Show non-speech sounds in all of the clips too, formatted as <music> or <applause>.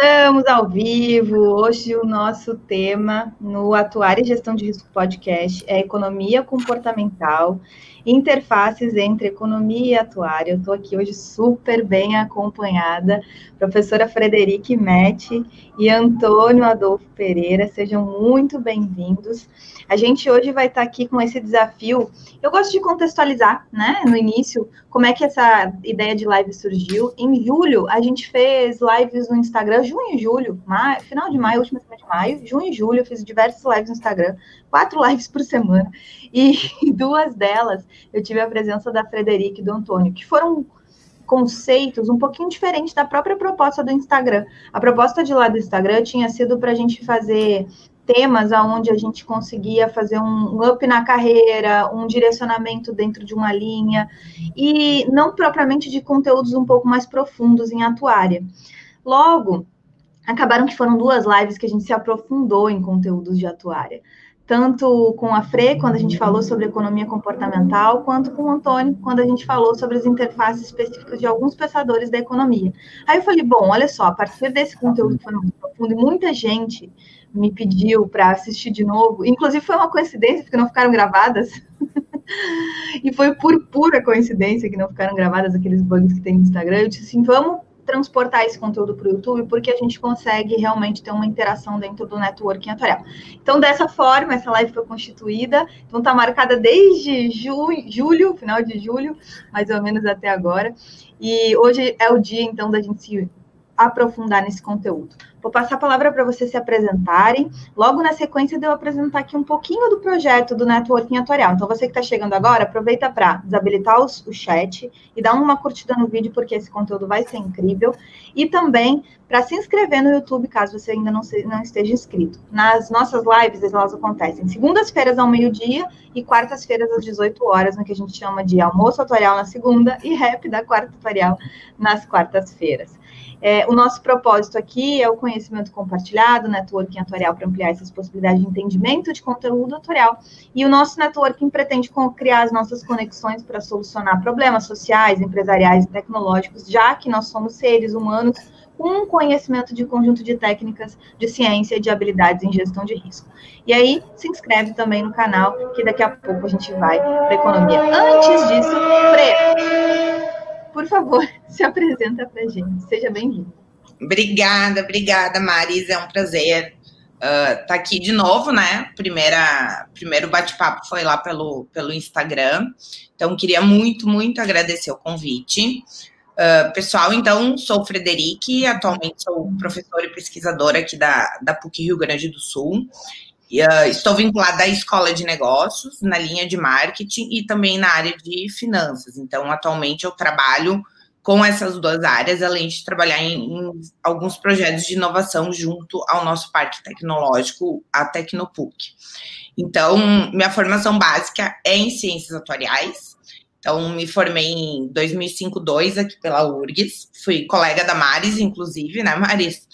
Estamos ao vivo. Hoje o nosso tema no Atuar e Gestão de Risco Podcast é economia comportamental, interfaces entre economia e atuária. Eu estou aqui hoje super bem acompanhada, professora Frederique Metti e Antônio Adolfo Pereira. Sejam muito bem-vindos. A gente hoje vai estar aqui com esse desafio. Eu gosto de contextualizar, né, no início, como é que essa ideia de live surgiu. Em julho, a gente fez lives no Instagram, junho e julho, maio, final de maio, última semana de maio, junho e julho, eu fiz diversas lives no Instagram, quatro <laughs> lives por semana. E <laughs> duas delas eu tive a presença da Frederic e do Antônio, que foram conceitos um pouquinho diferentes da própria proposta do Instagram. A proposta de lá do Instagram tinha sido para a gente fazer temas aonde a gente conseguia fazer um up na carreira, um direcionamento dentro de uma linha, e não propriamente de conteúdos um pouco mais profundos em atuária. Logo, acabaram que foram duas lives que a gente se aprofundou em conteúdos de atuária tanto com a Fre, quando a gente falou sobre economia comportamental, quanto com o Antônio, quando a gente falou sobre as interfaces específicas de alguns pensadores da economia. Aí eu falei, bom, olha só, a partir desse conteúdo que foi muito profundo, e muita gente me pediu para assistir de novo, inclusive foi uma coincidência, porque não ficaram gravadas, <laughs> e foi por pura coincidência que não ficaram gravadas aqueles bugs que tem no Instagram, eu disse assim, vamos transportar esse conteúdo para o YouTube, porque a gente consegue realmente ter uma interação dentro do networking atuarial. Então, dessa forma, essa live foi constituída, então está marcada desde julho, final de julho, mais ou menos até agora. E hoje é o dia, então, da gente se aprofundar nesse conteúdo. Vou passar a palavra para vocês se apresentarem. Logo na sequência eu apresentar aqui um pouquinho do projeto do Networking Atuarial. Então, você que está chegando agora, aproveita para desabilitar os, o chat e dar uma curtida no vídeo, porque esse conteúdo vai ser incrível. E também para se inscrever no YouTube, caso você ainda não, se, não esteja inscrito. Nas nossas lives, elas acontecem segundas-feiras ao meio-dia e quartas-feiras às 18 horas, no que a gente chama de almoço atuarial na segunda e rap da quarta atuarial nas quartas-feiras. É, o nosso propósito aqui é o conhecimento compartilhado, networking atuarial para ampliar essas possibilidades de entendimento de conteúdo atuarial. E o nosso networking pretende criar as nossas conexões para solucionar problemas sociais, empresariais e tecnológicos, já que nós somos seres humanos com um conhecimento de conjunto de técnicas de ciência e de habilidades em gestão de risco. E aí, se inscreve também no canal, que daqui a pouco a gente vai para a economia. Antes disso, Fre, por favor, <laughs> se apresenta para a gente. Seja bem-vindo. Obrigada, obrigada, Marisa. É um prazer estar uh, tá aqui de novo, né? Primeira, primeiro bate-papo foi lá pelo, pelo Instagram. Então, queria muito, muito agradecer o convite. Uh, pessoal, então, sou Frederique, atualmente sou professora e pesquisadora aqui da, da PUC Rio Grande do Sul. Uh, estou vinculada à escola de negócios, na linha de marketing e também na área de finanças. Então, atualmente eu trabalho com essas duas áreas, além de trabalhar em, em alguns projetos de inovação junto ao nosso parque tecnológico, a Tecnopuc. Então, minha formação básica é em ciências atuariais. Então, me formei em 2005-2 aqui pela URGS. Fui colega da Maris, inclusive, né, Maris?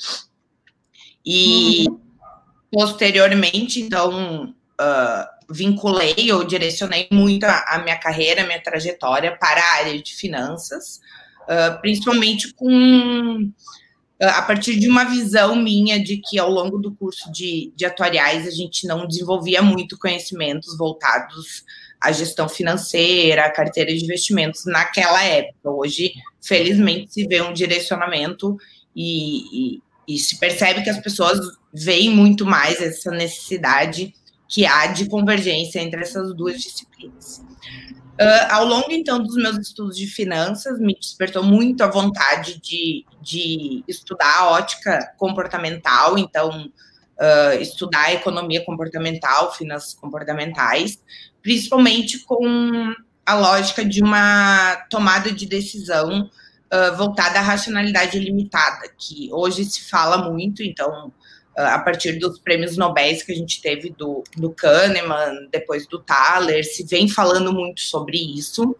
E uhum posteriormente, então, uh, vinculei ou direcionei muito a, a, minha carreira, a minha trajetória para a área de finanças, uh, principalmente com uh, a partir de uma visão minha de que ao longo do curso de, de atuariais a gente não desenvolvia muito conhecimentos voltados à gestão financeira, à carteira de investimentos naquela época. Hoje, felizmente, se vê um direcionamento e, e, e se percebe que as pessoas veem muito mais essa necessidade que há de convergência entre essas duas disciplinas. Uh, ao longo, então, dos meus estudos de finanças, me despertou muito a vontade de, de estudar a ótica comportamental, então, uh, estudar a economia comportamental, finanças comportamentais, principalmente com a lógica de uma tomada de decisão uh, voltada à racionalidade limitada, que hoje se fala muito, então, a partir dos prêmios Nobel que a gente teve do, do Kahneman, depois do Thaler, se vem falando muito sobre isso,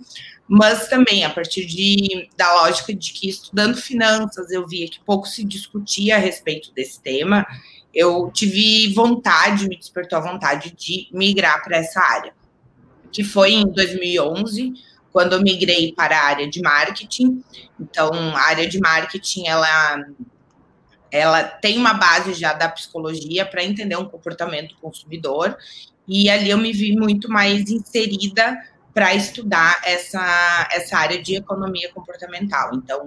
mas também a partir de, da lógica de que estudando finanças eu via que pouco se discutia a respeito desse tema, eu tive vontade, me despertou a vontade de migrar para essa área, que foi em 2011, quando eu migrei para a área de marketing. Então, a área de marketing, ela ela tem uma base já da psicologia para entender um comportamento consumidor, e ali eu me vi muito mais inserida para estudar essa, essa área de economia comportamental. Então,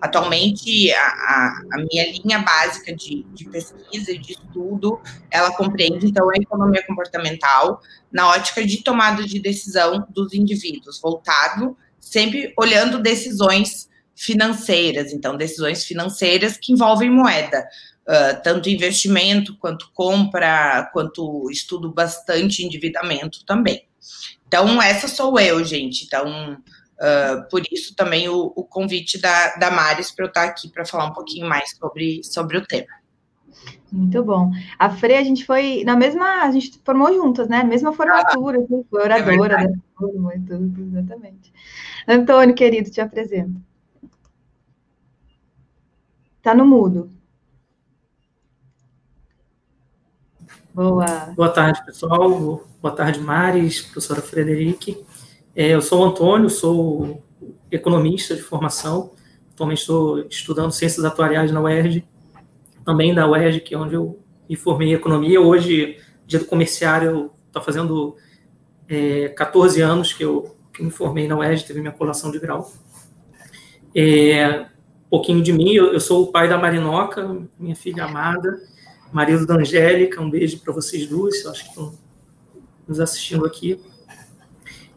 atualmente, a, a, a minha linha básica de, de, pesquisa e de estudo, ela compreende, então, a economia comportamental na ótica de tomada de decisão dos indivíduos, voltado sempre olhando decisões financeiras, então, decisões financeiras que envolvem moeda, uh, tanto investimento, quanto compra, quanto estudo bastante endividamento também. Então, essa sou eu, gente. Então, uh, por isso também o, o convite da, da Maris para eu estar aqui para falar um pouquinho mais sobre, sobre o tema. Muito bom. A Fre, a gente foi na mesma, a gente formou juntas, né? Mesma formatura, ah, foi oradora é e tudo, exatamente. Antônio, querido, te apresento. Tá no mudo. Boa. Boa tarde, pessoal. Boa tarde, Maris, professora Frederique. É, eu sou o Antônio, sou economista de formação. Atualmente estou estudando ciências atuariais na UERJ, também da UERJ, que é onde eu me formei em economia. Hoje, dia do comerciário, estou fazendo é, 14 anos que eu, que me formei na UERJ, teve minha colação de grau. É, um pouquinho de mim, eu, eu sou o pai da Marinoca, minha filha amada marido da Angélica, um beijo para vocês duas, acho que estão nos assistindo aqui.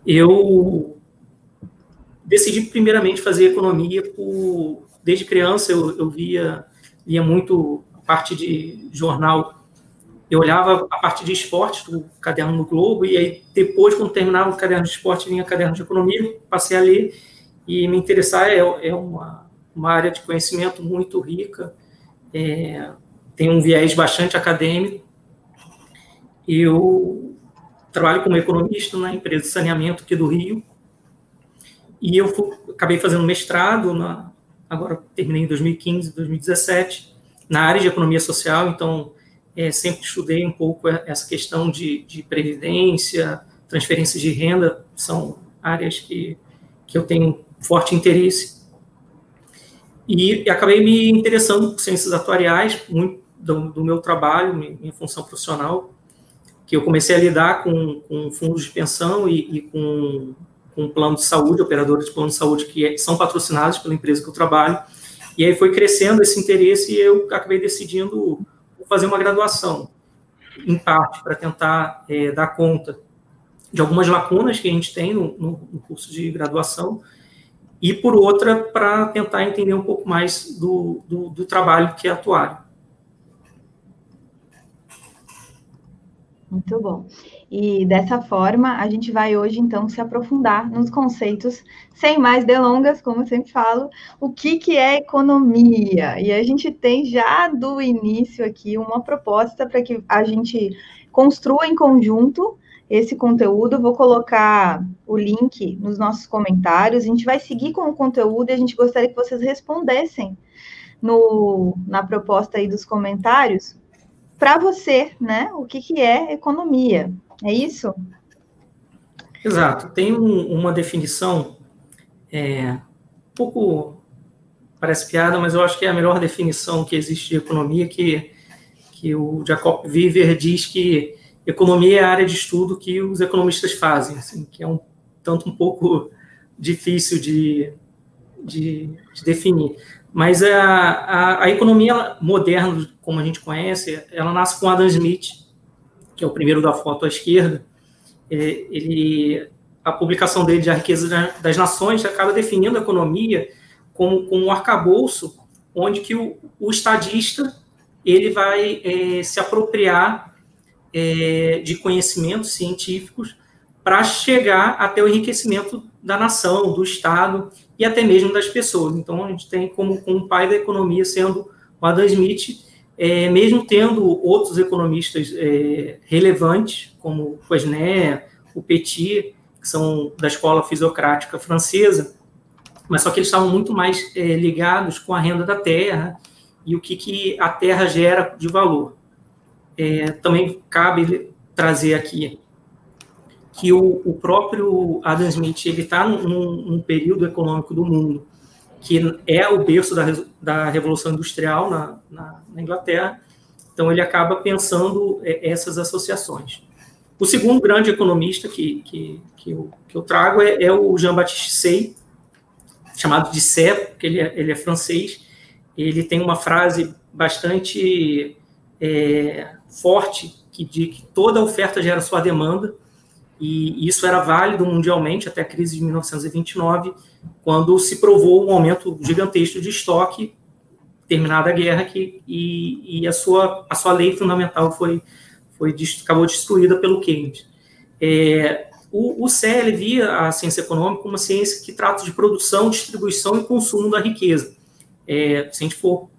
Eu decidi primeiramente fazer economia por desde criança eu, eu via lia muito a parte de jornal eu olhava a parte de esporte do caderno do Globo e aí depois quando terminava o caderno de esporte vinha o caderno de economia passei a ler e me interessar é, é uma, uma área de conhecimento muito rica é, tem um viés bastante acadêmico. Eu trabalho como economista na empresa de saneamento aqui do Rio. E eu fui, acabei fazendo mestrado, na, agora terminei em 2015, 2017, na área de economia social. Então, é, sempre estudei um pouco essa questão de, de previdência, transferências de renda, são áreas que, que eu tenho forte interesse. E, e acabei me interessando por ciências atuariais, muito do, do meu trabalho, minha função profissional, que eu comecei a lidar com, com fundos de pensão e, e com, com plano de saúde, operadores de plano de saúde que é, são patrocinados pela empresa que eu trabalho. E aí foi crescendo esse interesse e eu acabei decidindo fazer uma graduação, em parte, para tentar é, dar conta de algumas lacunas que a gente tem no, no, curso de graduação, e por outra, para tentar entender um pouco mais do, do, do trabalho que é atuário. Muito bom. E dessa forma, a gente vai hoje, então, se aprofundar nos conceitos, sem mais delongas, como eu sempre falo, o que, que é economia. E a gente tem já do início aqui uma proposta para que a gente construa em conjunto esse conteúdo. vou colocar o link nos nossos comentários. A gente vai seguir com o conteúdo e a gente gostaria que vocês respondessem no, na proposta aí dos comentários para você, né? O que, que é economia? É isso? Exato. Tem um, uma definição é, um pouco parece piada, mas eu acho que é a melhor definição que existe de economia que que o Jacob Viver diz que economia é a área de estudo que os economistas fazem, assim, que é um tanto um pouco <laughs> difícil de, de, de definir. Mas a, a, a, economia moderna, como a gente conhece, ela nasce com Adam Smith, que é o primeiro da foto à esquerda. É, ele, a publicação dele de A Riqueza das Nações acaba definindo a economia como, como um arcabouço onde que o, o estadista ele vai é, se apropriar é, de conhecimentos científicos para chegar até o enriquecimento da nação, do Estado e até mesmo das pessoas. Então, a gente tem como, pai da economia sendo o Adam Smith, é, mesmo tendo outros economistas é, relevantes, como o o Petit, que são da escola fisiocrática francesa, mas só que eles estavam muito mais é, ligados com a renda da terra e o que, que a terra gera de valor. É, também cabe trazer aqui que o, o próprio Adam Smith ele está num, num, período econômico do mundo que é o berço da, da Revolução Industrial na, na, na Inglaterra. Então, ele acaba pensando é, essas associações. O segundo grande economista que, que, que, eu, que eu trago é, é o Jean-Baptiste Say, chamado de Sé, porque ele é, ele é francês. Ele tem uma frase bastante é, forte que diz que toda oferta gera sua demanda, e isso era válido mundialmente até a crise de 1929, quando se provou um aumento gigantesco de estoque, terminada a guerra, que, e, e a, sua, a sua lei fundamental foi, foi acabou destruída pelo Keynes. É, o, o CL via a ciência econômica como uma ciência que trata de produção, distribuição e consumo da riqueza. É, se a gente for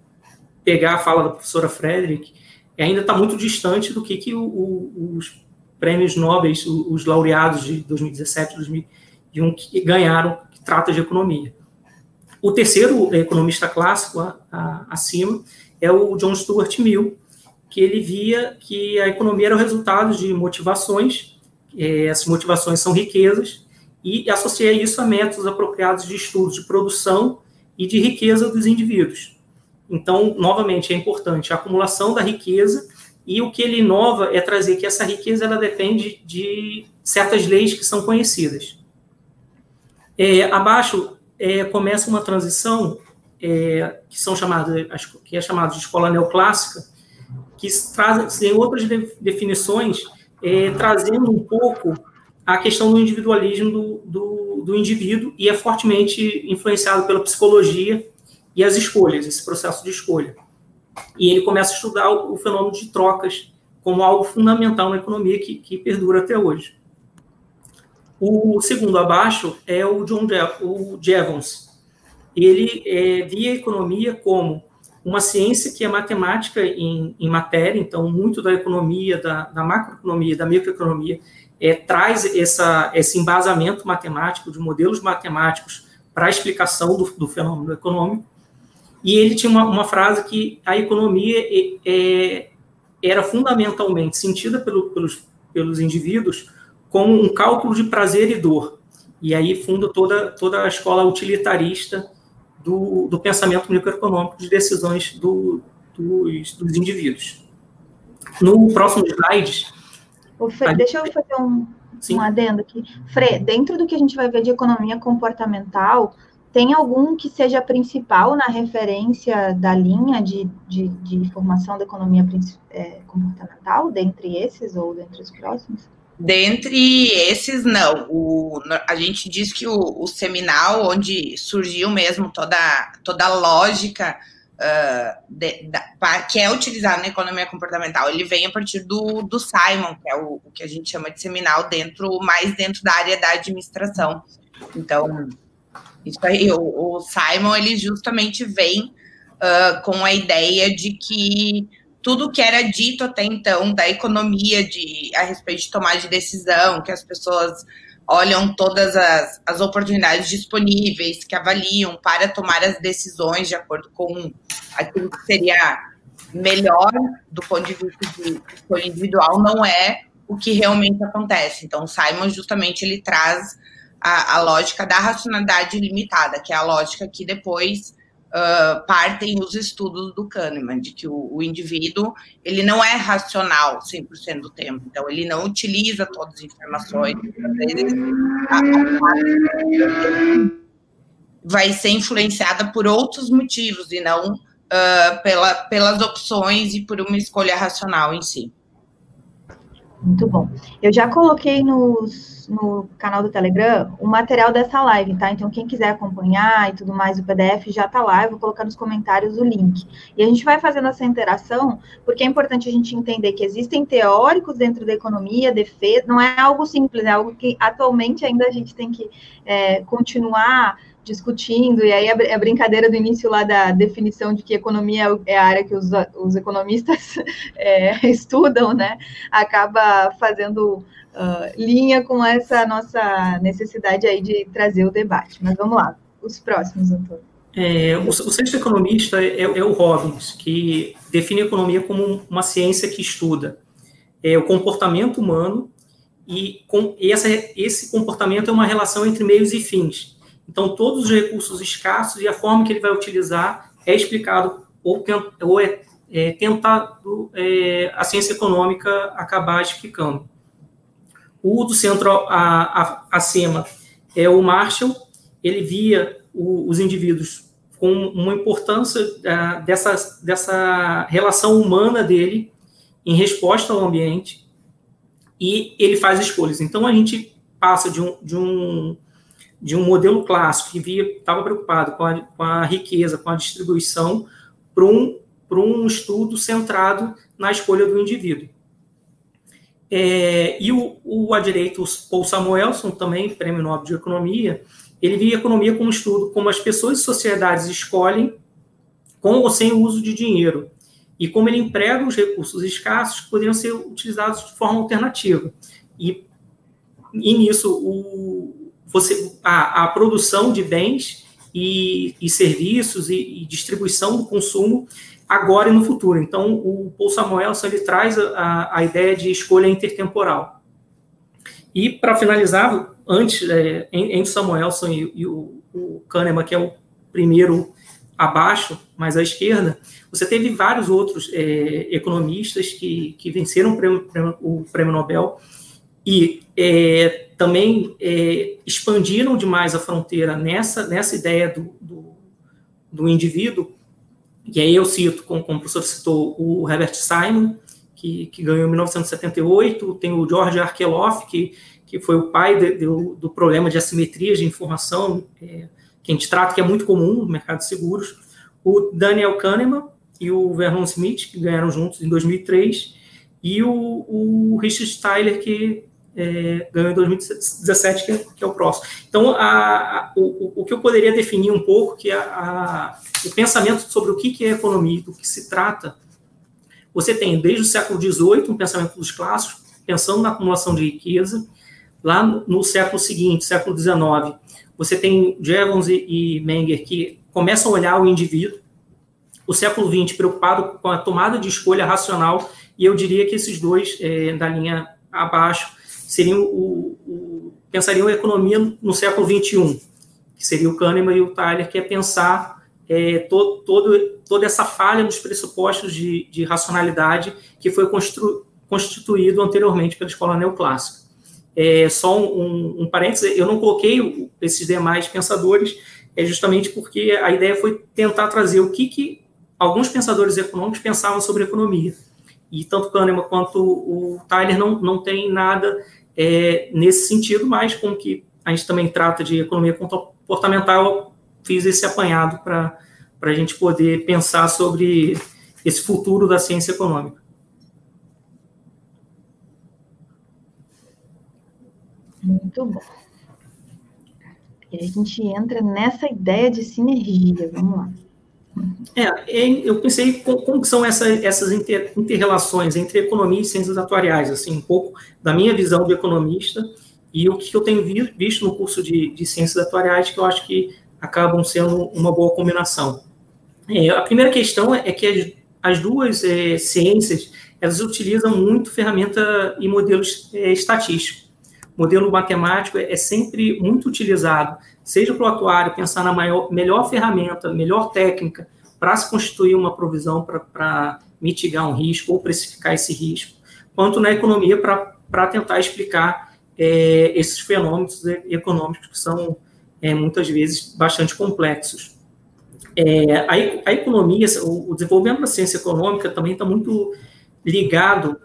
pegar a fala da professora Frederick, ainda está muito distante do que, que o, o, os prêmios nobres, os laureados de 2017 2001 que ganharam, que trata de economia. O terceiro economista clássico a, a, acima é o John Stuart Mill, que ele via que a economia era o resultado de motivações, é, essas motivações são riquezas, e associa isso a métodos apropriados de estudos de produção e de riqueza dos indivíduos. Então, novamente, é importante a acumulação da riqueza e o que ele inova é trazer que essa riqueza ela depende de certas leis que são conhecidas. É, abaixo é, começa uma transição é, que são chamadas que é chamada de escola neoclássica, que trazem outras definições, é, trazendo um pouco a questão do individualismo do, do, do indivíduo e é fortemente influenciado pela psicologia e as escolhas, esse processo de escolha. E ele começa a estudar o, fenômeno de trocas como algo fundamental na economia que, que perdura até hoje. O segundo abaixo é o John o Jevons. Ele é, via a economia como uma ciência que é matemática em, em matéria, então muito da economia, da, da macroeconomia, da microeconomia, é, traz essa, esse embasamento matemático de modelos matemáticos para a explicação do, do fenômeno econômico, e ele tinha uma, uma frase que a economia é, era fundamentalmente sentida pelo, pelos, pelos indivíduos como um cálculo de prazer e dor. E aí funda toda, toda a escola utilitarista do, do pensamento microeconômico de decisões do, dos, dos indivíduos. No próximo slide. Fre, deixa eu fazer um, um adendo aqui. Fre, dentro do que a gente vai ver de economia comportamental, tem algum que seja principal na referência da linha de, de, de formação da economia é, comportamental, dentre esses ou dentre os próximos? Dentre esses, não. O, a gente diz que o, o, seminal, onde surgiu mesmo toda, toda a lógica uh, de, da, que é utilizada na economia comportamental, ele vem a partir do, do Simon, que é o, o que a gente chama de seminal, dentro mais dentro da área da administração. Então, isso aí, o, o Simon, ele justamente vem uh, com a ideia de que tudo que era dito até então da economia de, a respeito de tomar de decisão, que as pessoas olham todas as, as oportunidades disponíveis, que avaliam para tomar as decisões de acordo com aquilo que seria melhor do ponto de vista de individual, não é o que realmente acontece. Então, Simon justamente ele traz a, a lógica da racionalidade limitada, que é a lógica que depois uh, partem os estudos do Kahneman, de que o, o, indivíduo ele não é racional 100% do tempo, então ele não utiliza todas as informações, vai ser influenciada por outros motivos e não uh, pela, pelas opções e por uma escolha racional em si. Muito bom. Eu já coloquei nos no canal do Telegram o material dessa live, tá? Então, quem quiser acompanhar e tudo mais, o PDF já tá lá, eu vou colocar nos comentários o link. E a gente vai fazendo essa interação, porque é importante a gente entender que existem teóricos dentro da economia, defesa, não é algo simples, é algo que atualmente ainda a gente tem que é, continuar discutindo, e aí a, brincadeira do início lá da definição de que economia é a área que os, os economistas <laughs> é, <laughs> estudam, né, acaba fazendo uh, linha com essa nossa necessidade aí de trazer o debate. Mas vamos lá, os próximos, Antônio. É, o, o sexto economista é, é, o Robbins, que define a economia como uma ciência que estuda é, o comportamento humano e, com, essa, esse comportamento é uma relação entre meios e fins. Então, todos os recursos escassos e a forma que ele vai utilizar é explicado ou, ou é, é tentado é, a ciência econômica acabar explicando. O do centro a, a, é o Marshall, ele via o, os indivíduos com uma importância uh, dessa, dessa relação humana dele em resposta ao ambiente e ele faz escolhas. Então a gente passa de um, de um, de um modelo clássico que via estava preocupado com a, com a riqueza, com a distribuição, para um, um estudo centrado na escolha do indivíduo. É, e o, o a direito Paul Samuelson, também prêmio Nobel de Economia, ele via economia como estudo como as pessoas e sociedades escolhem com ou sem o uso de dinheiro e como ele emprega os recursos escassos que poderiam ser utilizados de forma alternativa. E, e nisso, o, você, a, a produção de bens e, e serviços e, e, distribuição do consumo agora e no futuro. Então, o Paul Samuelson ele traz a, a ideia de escolha intertemporal. E, para finalizar, antes, é, entre Samuelson e, e o, o Kahneman, que é o primeiro abaixo, mais à esquerda, você teve vários outros é, economistas que, que venceram o prêmio, o prêmio Nobel e é, também é, expandiram demais a fronteira nessa, nessa ideia do, do, do indivíduo. E aí eu cito, como, como o professor citou, o Herbert Simon, que, que ganhou em 1978, tem o George Arkeloff, que, que foi o pai de, de, do problema de assimetria de informação, é, que a gente trata, que é muito comum no mercado de seguros, o Daniel Kahneman e o Vernon Smith, que ganharam juntos em 2003, e o, o Richard Tyler, que é, ganhou em 2017, que é, que é o próximo. Então, a, a, o, o que eu poderia definir um pouco, que é a, o pensamento sobre o que, que é economia, do que se trata, você tem, desde o século XVIII, um pensamento dos clássicos, pensando na acumulação de riqueza, lá no, no século seguinte, século XIX, você tem Jevons e, e Menger que começam a olhar o indivíduo, o século XX preocupado com a tomada de escolha racional, e eu diria que esses dois, é, da linha abaixo, seriam o, o, pensariam a economia no século XXI, que seria o Kahneman e o Tyler, que é pensar é, todo, todo, toda essa falha nos pressupostos de, de racionalidade que foi constru, constituído anteriormente pela escola neoclássica. É, só um, um, um parênteses, eu não coloquei esses demais pensadores, é justamente porque a ideia foi tentar trazer o que, que alguns pensadores econômicos pensavam sobre economia. E tanto Kahneman quanto o Tyler não, não tem nada é, nesse sentido, mas como que a gente também trata de economia comportamental, fiz esse apanhado para a gente poder pensar sobre esse futuro da ciência econômica. Muito bom. E a gente entra nessa ideia de sinergia. Vamos lá. É, eu pensei como, são essa, essas inter, interrelações entre economia e ciências atuariais, assim, um pouco da minha visão de economista e o que eu tenho visto no curso de, de ciências atuariais que eu acho que acabam sendo uma boa combinação. É, a primeira questão é que as, as duas é, ciências elas utilizam muito ferramenta e modelos é, estatísticos modelo matemático é sempre muito utilizado, seja para o atuário pensar na maior, melhor ferramenta, melhor técnica para se constituir uma provisão para mitigar um risco ou precificar esse risco, quanto na economia para tentar explicar é, esses fenômenos econômicos que são é, muitas vezes bastante complexos. É, a, a, economia, o, o desenvolvimento da ciência econômica também está muito ligado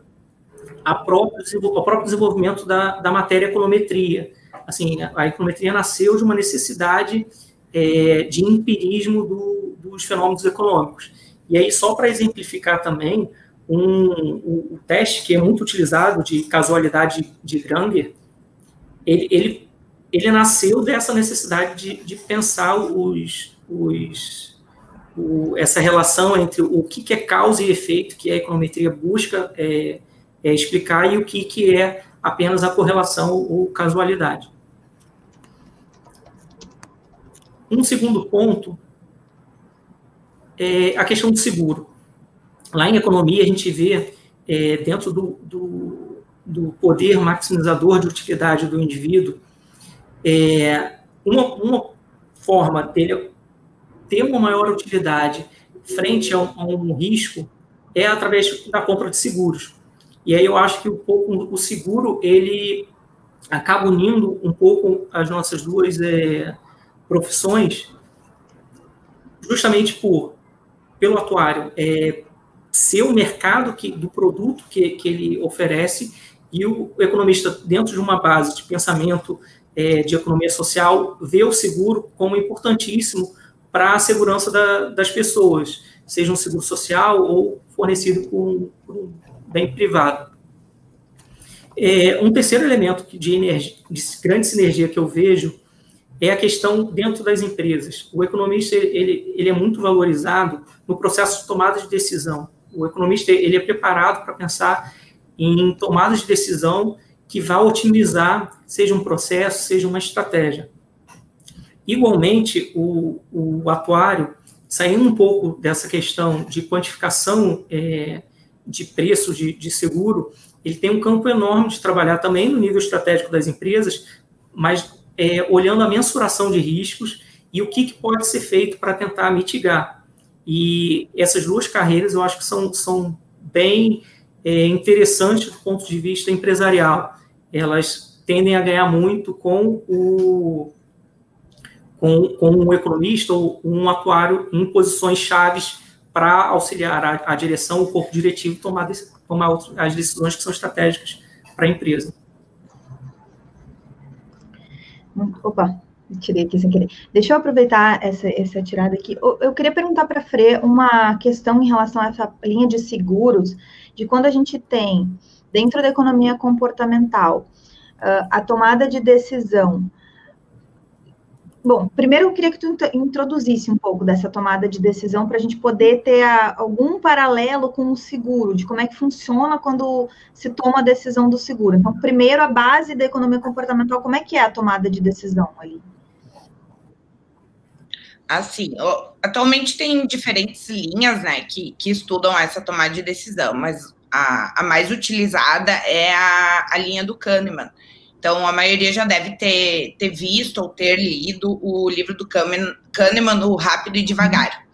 a próprio, ao próprio desenvolvimento da, da matéria econometria. Assim, a econometria nasceu de uma necessidade é, de empirismo do, dos fenômenos econômicos. E aí, só para exemplificar também, um, um, um, teste que é muito utilizado de casualidade de Granger, ele, ele, ele nasceu dessa necessidade de, de pensar os, os, o, essa relação entre o que, que é causa e efeito que a econometria busca é, é, explicar e o que, que é apenas a correlação ou casualidade. Um segundo ponto é a questão do seguro. Lá em economia, a gente vê, é, dentro do, do, do, poder maximizador de utilidade do indivíduo, é, uma, uma forma dele ter uma maior utilidade frente a um, a um risco é através da compra de seguros. E aí eu acho que um pouco o seguro ele acaba unindo um pouco as nossas duas é, profissões, justamente por pelo atuário é, ser o mercado que, do produto que, que ele oferece e o economista dentro de uma base de pensamento é, de economia social vê o seguro como importantíssimo para a segurança da, das pessoas, seja um seguro social ou fornecido por, por um bem privado. É, um terceiro elemento de, energia, de grande sinergia que eu vejo é a questão dentro das empresas. O economista ele, ele é muito valorizado no processo de tomada de decisão. O economista ele é preparado para pensar em tomadas de decisão que vá otimizar, seja um processo, seja uma estratégia. Igualmente, o, o atuário, saindo um pouco dessa questão de quantificação é, de preço de, de seguro, ele tem um campo enorme de trabalhar também no nível estratégico das empresas, mas é, olhando a mensuração de riscos e o que, que pode ser feito para tentar mitigar. E essas duas carreiras eu acho que são, são bem é, interessantes do ponto de vista empresarial. Elas tendem a ganhar muito com o, com, com um economista ou um atuário em posições chaves para auxiliar a, a, direção, o corpo diretivo, tomar, tomar as decisões que são estratégicas para a empresa. Opa, tirei aqui sem querer. Deixa eu aproveitar essa, essa tirada aqui. Eu, eu queria perguntar para a Fre uma questão em relação a essa linha de seguros, de quando a gente tem, dentro da economia comportamental, uh, a tomada de decisão Bom, primeiro eu queria que tu introduzisse um pouco dessa tomada de decisão para a gente poder ter a, algum paralelo com o seguro, de como é que funciona quando se toma a decisão do seguro. Então, primeiro, a base da economia comportamental, como é que é a tomada de decisão ali? Assim, atualmente tem diferentes linhas, né, que, que estudam essa tomada de decisão, mas a, a mais utilizada é a, a linha do Kahneman, então, a maioria já deve ter, ter visto ou ter lido o livro do Kahneman, O Rápido e Devagar.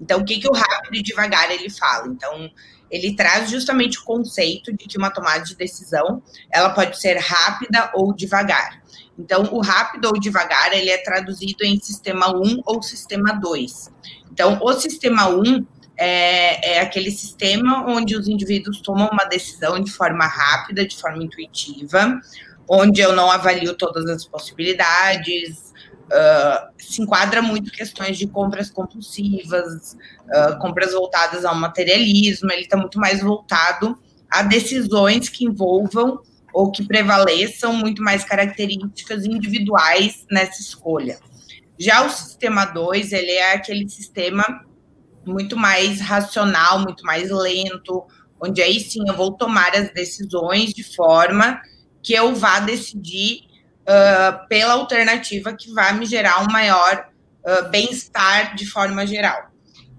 Então, o que, que o Rápido e Devagar ele fala? Então, ele traz justamente o conceito de que uma tomada de decisão, ela pode ser rápida ou devagar. Então, o rápido ou devagar, ele é traduzido em sistema 1 ou sistema 2. Então, o sistema 1 é, é, aquele sistema onde os indivíduos tomam uma decisão de forma rápida, de forma intuitiva, onde eu não avalio todas as possibilidades, uh, se enquadra muito questões de compras compulsivas, uh, compras voltadas ao materialismo, ele está muito mais voltado a decisões que envolvam ou que prevaleçam muito mais características individuais nessa escolha. Já o sistema 2, ele é aquele sistema muito mais racional, muito mais lento, onde aí sim eu vou tomar as decisões de forma que eu vá decidir uh, pela alternativa que vai me gerar um maior uh, bem-estar de forma geral.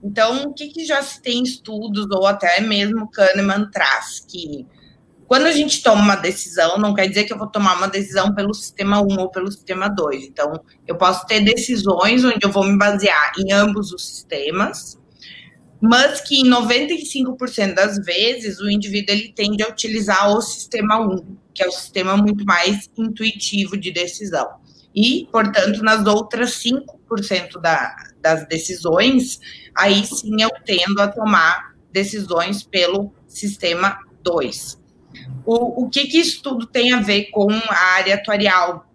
Então, o que, que já se tem estudos, ou até mesmo Kahneman traz, que quando a gente toma uma decisão, não quer dizer que eu vou tomar uma decisão pelo sistema 1 ou pelo sistema 2. Então, eu posso ter decisões onde eu vou me basear em ambos os sistemas, mas que em 95% das vezes o indivíduo ele tende a utilizar o sistema 1, que é o sistema muito mais intuitivo de decisão. E, portanto, nas outras 5% da, das decisões, aí sim eu tendo a tomar decisões pelo sistema 2. O, o que, que isso tudo tem a ver com a área atuarial?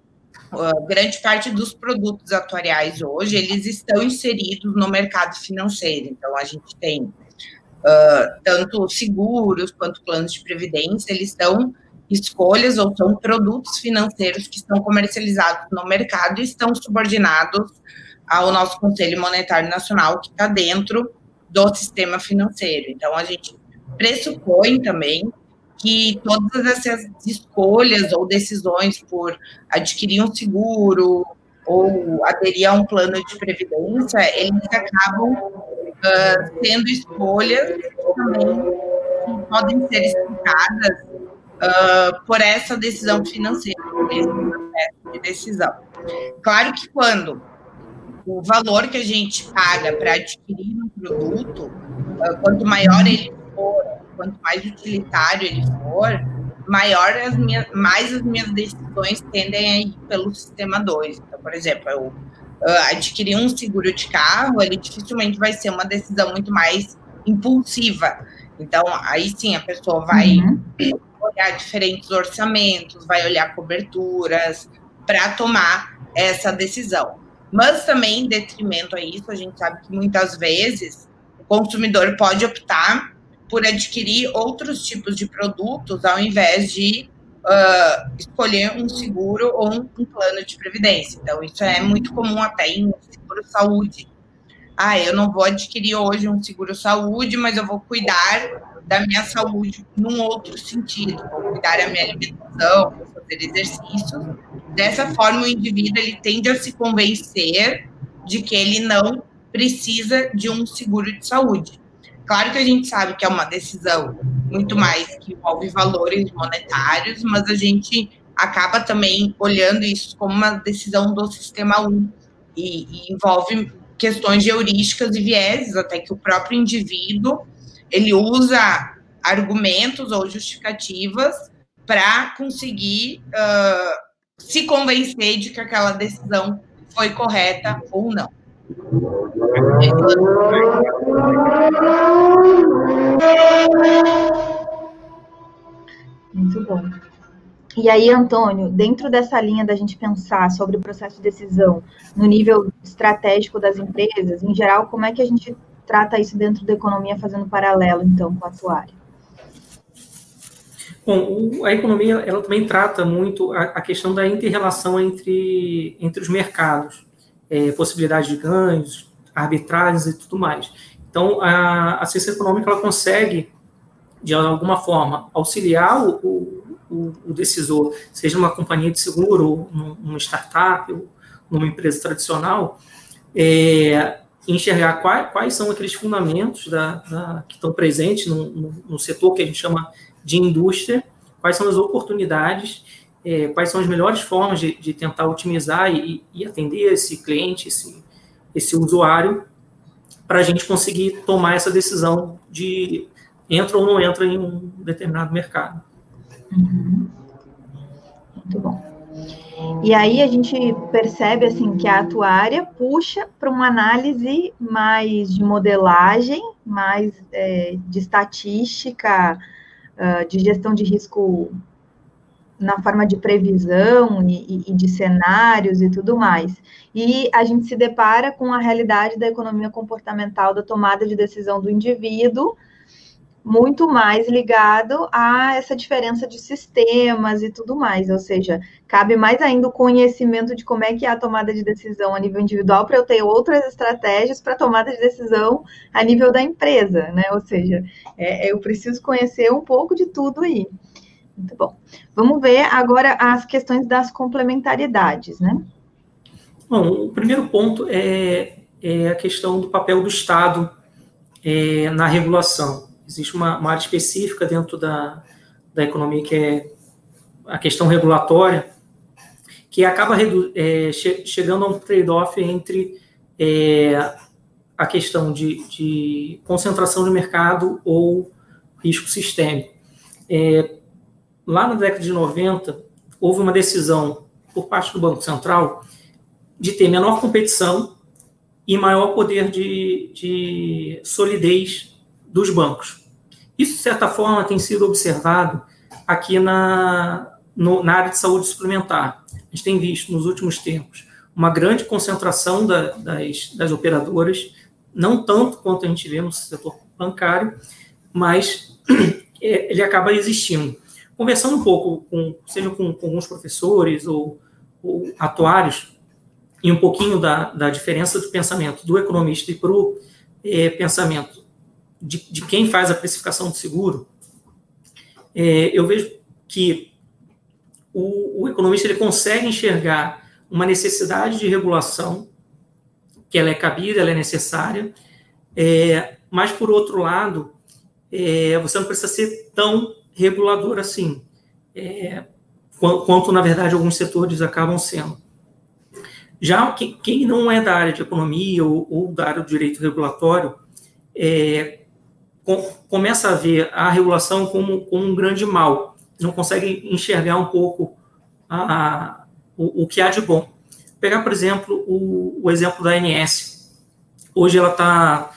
Uh, grande parte dos produtos atuariais hoje, eles estão inseridos no mercado financeiro. Então, a gente tem uh, tanto seguros quanto planos de previdência, eles estão escolhas ou são produtos financeiros que estão comercializados no mercado e estão subordinados ao nosso Conselho Monetário Nacional, que está dentro do sistema financeiro. Então, a gente pressupõe também que todas essas escolhas ou decisões por adquirir um seguro ou aderir a um plano de previdência, eles acabam uh, sendo escolhas também que podem ser explicadas uh, por essa decisão financeira, por esse processo de decisão. Claro que quando o valor que a gente paga para adquirir um produto, uh, quanto maior ele for, quanto mais utilitário ele for, maior as minhas, mais as minhas decisões tendem a ir pelo sistema 2. Então, por exemplo, eu uh, adquirir um seguro de carro, ele dificilmente vai ser uma decisão muito mais impulsiva. Então, aí sim, a pessoa vai uhum. olhar diferentes orçamentos, vai olhar coberturas para tomar essa decisão. Mas também, em detrimento a isso, a gente sabe que muitas vezes o consumidor pode optar por adquirir outros tipos de produtos ao invés de uh, escolher um seguro ou um, um, plano de previdência. Então, isso é muito comum até em seguro saúde. Ah, eu não vou adquirir hoje um seguro saúde, mas eu vou cuidar da minha saúde num outro sentido. Vou cuidar da minha alimentação, vou fazer exercícios. Dessa forma, o indivíduo ele tende a se convencer de que ele não precisa de um seguro de saúde. Claro que a gente sabe que é uma decisão muito mais que envolve valores monetários, mas a gente acaba também olhando isso como uma decisão do sistema 1 e, e envolve questões de heurísticas e vieses, até que o próprio indivíduo ele usa argumentos ou justificativas para conseguir uh, se convencer de que aquela decisão foi correta ou não. Muito bom. E aí, Antônio, dentro dessa linha da gente pensar sobre o processo de decisão no nível estratégico das empresas, em geral, como é que a gente trata isso dentro da economia, fazendo paralelo, então, com a atuária? Bom, a economia ela também trata muito a questão da inter-relação entre, entre os mercados, é, possibilidade de ganhos, arbitragens e tudo mais. Então, a, a ciência econômica ela consegue, de alguma forma, auxiliar o, o, o decisor, seja uma companhia de seguro, numa startup, numa empresa tradicional, é, enxergar quais, quais, são aqueles fundamentos da, da, que estão presentes no, no, no, setor que a gente chama de indústria, quais são as oportunidades, é, quais são as melhores formas de, de tentar otimizar e, e, atender esse cliente, esse, esse usuário, para a gente conseguir tomar essa decisão de entra ou não entra em um determinado mercado. Uhum. Muito bom. E aí a gente percebe assim que a atuária puxa para uma análise mais de modelagem, mais é, de estatística, uh, de gestão de risco na forma de previsão e, e, de cenários e tudo mais. E a gente se depara com a realidade da economia comportamental, da tomada de decisão do indivíduo, muito mais ligado a essa diferença de sistemas e tudo mais, ou seja, cabe mais ainda o conhecimento de como é que é a tomada de decisão a nível individual para eu ter outras estratégias para tomada de decisão a nível da empresa, né? Ou seja, é, eu preciso conhecer um pouco de tudo aí. Muito bom. Vamos ver agora as questões das complementaridades, né? Bom, o primeiro ponto é, é a questão do papel do Estado é, na regulação. Existe uma, uma área específica dentro da, da economia que é a questão regulatória, que acaba é, che chegando a um trade-off entre é, a questão de, de, concentração de mercado ou risco sistêmico. É, lá na década de 90, houve uma decisão por parte do Banco Central de ter menor competição e maior poder de, de solidez dos bancos. Isso, de certa forma, tem sido observado aqui na, no, na área de saúde suplementar. A gente tem visto nos últimos tempos uma grande concentração da, das, das operadoras, não tanto quanto a gente vê no setor bancário, mas <clears throat> ele acaba existindo conversando um pouco, com, seja com, com alguns professores ou, ou, atuários, e um pouquinho da, da diferença do pensamento do economista e para o é, pensamento de, de, quem faz a precificação do seguro, é, eu vejo que o, o, economista ele consegue enxergar uma necessidade de regulação, que ela é cabida, ela é necessária, é, mas, por outro lado, é, você não precisa ser tão regulador assim, é, quanto, na verdade, alguns setores acabam sendo. Já quem, não é da área de economia ou, ou da área do direito regulatório, é, com, começa a ver a regulação como, como um grande mal, não consegue enxergar um pouco a, a, o, o, que há de bom. Pegar, por exemplo, o, o exemplo da ANS. Hoje ela está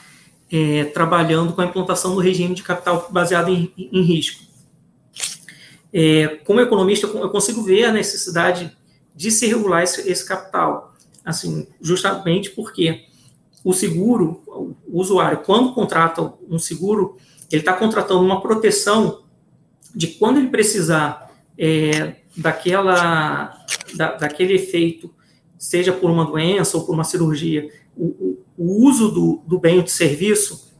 é, trabalhando com a implantação do regime de capital baseado em, em risco. É, como economista, eu consigo ver a necessidade de se regular esse, esse capital, assim, justamente porque o seguro, o usuário, quando contrata um seguro, ele está contratando uma proteção de quando ele precisar é, daquela, da, daquele efeito, seja por uma doença ou por uma cirurgia, o, o uso do, do bem ou do serviço,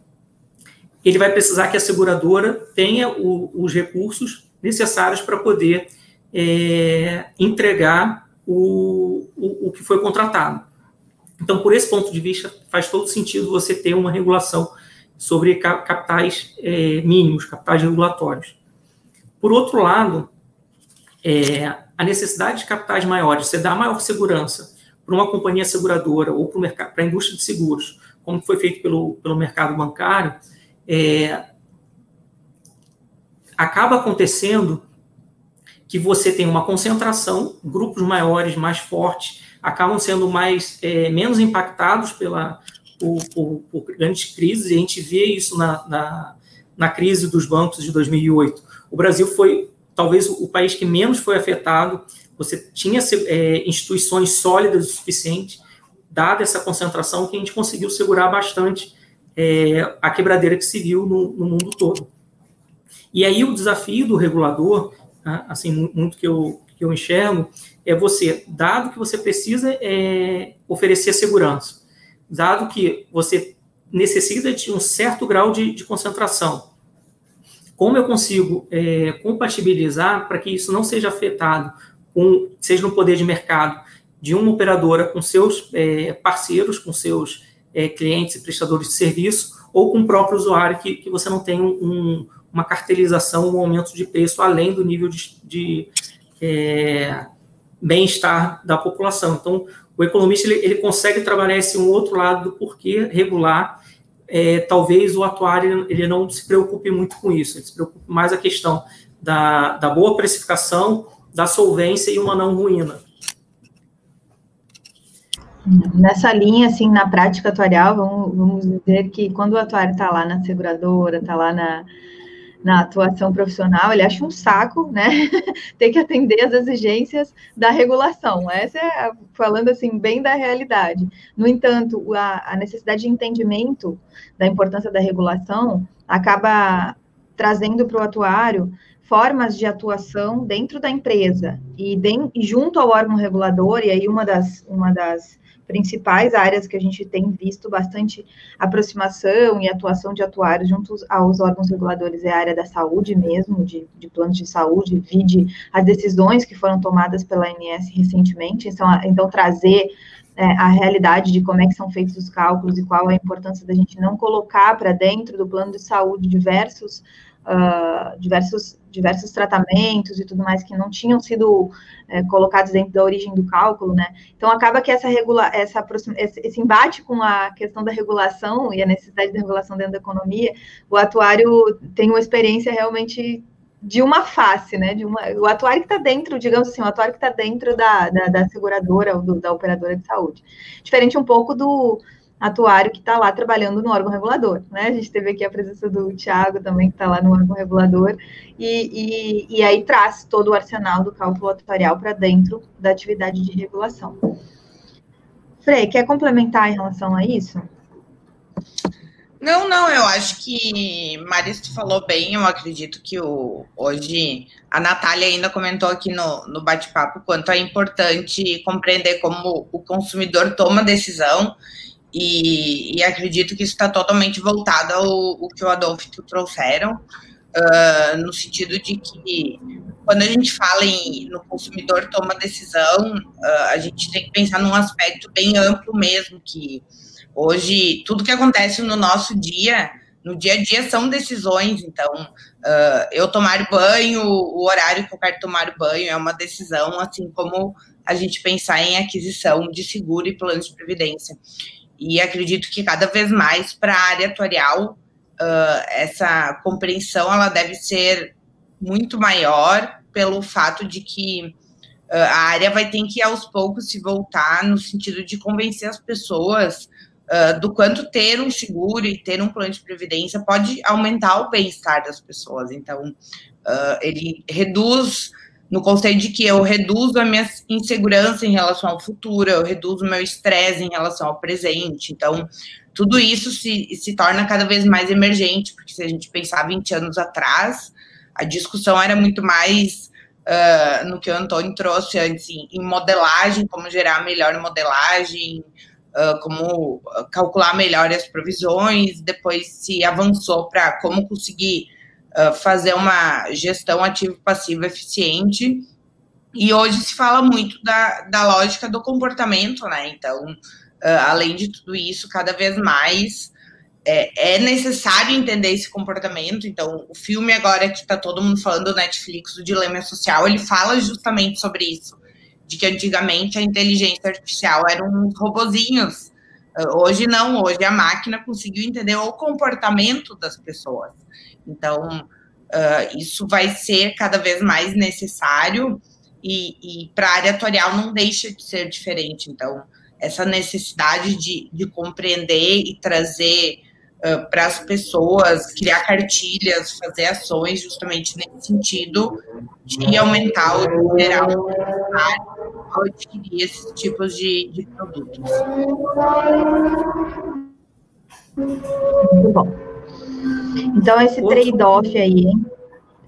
ele vai precisar que a seguradora tenha o, os recursos necessários para poder é, entregar o, o, o, que foi contratado. Então, por esse ponto de vista, faz todo sentido você ter uma regulação sobre capitais é, mínimos, capitais regulatórios. Por outro lado, é, a necessidade de capitais maiores, você dá maior segurança para uma companhia seguradora ou para a indústria de seguros, como foi feito pelo, pelo mercado bancário, é, acaba acontecendo que você tem uma concentração, grupos maiores, mais fortes, acabam sendo mais é, menos impactados pela, por, por, por, grandes crises, e a gente vê isso na, na, na, crise dos bancos de 2008. O Brasil foi talvez o país que menos foi afetado, você tinha é, instituições sólidas o suficiente, dada essa concentração, que a gente conseguiu segurar bastante é, a quebradeira que se viu no, no mundo todo. E aí o desafio do regulador, né, assim, muito que eu, que eu enxergo, é você, dado que você precisa é, oferecer segurança, dado que você necessita de um certo grau de, de concentração, como eu consigo é, compatibilizar para que isso não seja afetado, com, seja no poder de mercado de uma operadora com seus é, parceiros, com seus é, clientes e prestadores de serviço, ou com o próprio usuário, que, que você não tem um, uma cartelização, um aumento de preço além do nível de, de é, bem-estar da população. Então, o economista ele, ele, consegue trabalhar esse um outro lado do porquê regular. É, talvez o atuário ele não se preocupe muito com isso, ele se preocupe mais a questão da, da boa precificação, da solvência e uma não ruína. Nessa linha, assim, na prática atuarial, vamos, vamos dizer que quando o atuário está lá na seguradora, está lá na, na atuação profissional, ele acha um saco, né? <laughs> Ter que atender as exigências da regulação. Essa é falando assim bem da realidade. No entanto, a, a necessidade de entendimento da importância da regulação acaba trazendo para o atuário formas de atuação dentro da empresa e, de, e junto ao órgão regulador, e aí uma das, uma das principais áreas que a gente tem visto bastante aproximação e atuação de atuários junto aos órgãos reguladores é a área da saúde mesmo, de, de planos de saúde, vide as decisões que foram tomadas pela ANS recentemente, então, então trazer é, a realidade de como é que são feitos os cálculos e qual a importância da gente não colocar para dentro do plano de saúde diversos uh, diversos, diversos tratamentos e tudo mais que não tinham sido é, colocados dentro da origem do cálculo, né? Então acaba que essa regula essa esse, embate com a questão da regulação e a necessidade da regulação dentro da economia, o atuário tem uma experiência realmente de uma face, né? De uma, o atuário que está dentro, digamos assim, o atuário que está dentro da, da, da seguradora ou do, da operadora de saúde. Diferente um pouco do, atuário que está lá trabalhando no órgão regulador, né? A gente teve aqui a presença do Tiago também, que está lá no órgão regulador, e, e, e, aí traz todo o arsenal do cálculo atuarial para dentro da atividade de regulação. Frei, quer complementar em relação a isso? Não, não, eu acho que Marista falou bem, eu acredito que o, hoje a Natália ainda comentou aqui no, no bate-papo quanto é importante compreender como o consumidor toma decisão e, e acredito que isso está totalmente voltado ao, ao, que o Adolfo trouxeram, uh, no sentido de que quando a gente fala em no consumidor toma decisão, uh, a gente tem que pensar num aspecto bem amplo mesmo, que hoje tudo que acontece no nosso dia no dia a dia são decisões. Então, uh, eu tomar banho, o horário que eu quero tomar banho é uma decisão, assim como a gente pensar em aquisição de seguro e plano de previdência. E acredito que cada vez mais para a área atuarial, uh, essa compreensão ela deve ser muito maior pelo fato de que uh, a área vai ter que aos poucos se voltar no sentido de convencer as pessoas uh, do quanto ter um seguro e ter um plano de previdência pode aumentar o bem-estar das pessoas. Então, ele reduz no conceito de que eu reduzo a minha insegurança em relação ao futuro, eu reduzo o meu estresse em relação ao presente. Então, tudo isso se, se torna cada vez mais emergente, porque se a gente pensar 20 anos atrás, a discussão era muito mais uh, no que o Antônio trouxe antes, em, em modelagem, como gerar melhor modelagem, uh, como calcular melhor as provisões, depois se avançou para como conseguir uh, fazer uma gestão ativo-passiva eficiente, e hoje se fala muito da, da lógica do comportamento, né? Então, além de tudo isso, cada vez mais é, é, necessário entender esse comportamento. Então, o filme agora que está todo mundo falando do Netflix, o Dilema Social, ele fala justamente sobre isso, de que antigamente a inteligência artificial eram uns robozinhos. Ah, hoje não, hoje a máquina conseguiu entender o comportamento das pessoas. Então, uh, isso vai ser cada vez mais necessário e, e para a área atuarial não deixa de ser diferente. Então, essa necessidade de, de compreender e trazer uh, para as pessoas, criar cartilhas, fazer ações justamente nesse sentido de aumentar o geral ao adquirir esses tipos de, de produtos. Muito bom. Então, esse trade-off aí,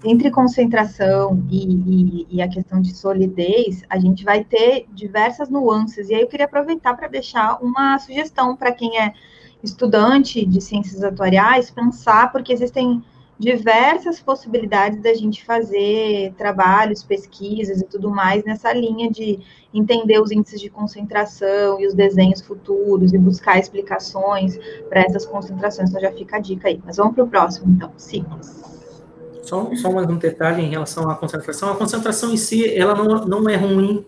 entre concentração e, e, e, a questão de solidez, a gente vai ter diversas nuances. E aí eu queria aproveitar para deixar uma sugestão para quem é estudante de ciências atuariais pensar, porque existem diversas possibilidades da gente fazer trabalhos, pesquisas e tudo mais nessa linha de entender os índices de concentração e os desenhos futuros e buscar explicações para essas concentrações. Então já fica a dica aí. Mas vamos para o próximo, então, ciclos. Só, só mais um detalhe em relação à concentração. A concentração em si, ela não, não é ruim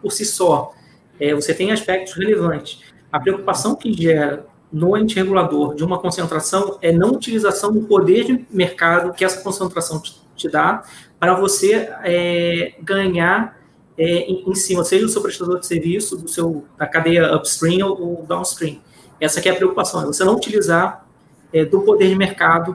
por si só. É, você tem aspectos relevantes. A preocupação que gera no ente regulador de uma concentração é não utilização do poder de mercado que essa concentração te, te dá para você é, ganhar é, em, em, cima, seja do seu prestador de serviço, do seu, da cadeia upstream ou, ou downstream. Essa que é a preocupação, é você não utilizar é, do poder de mercado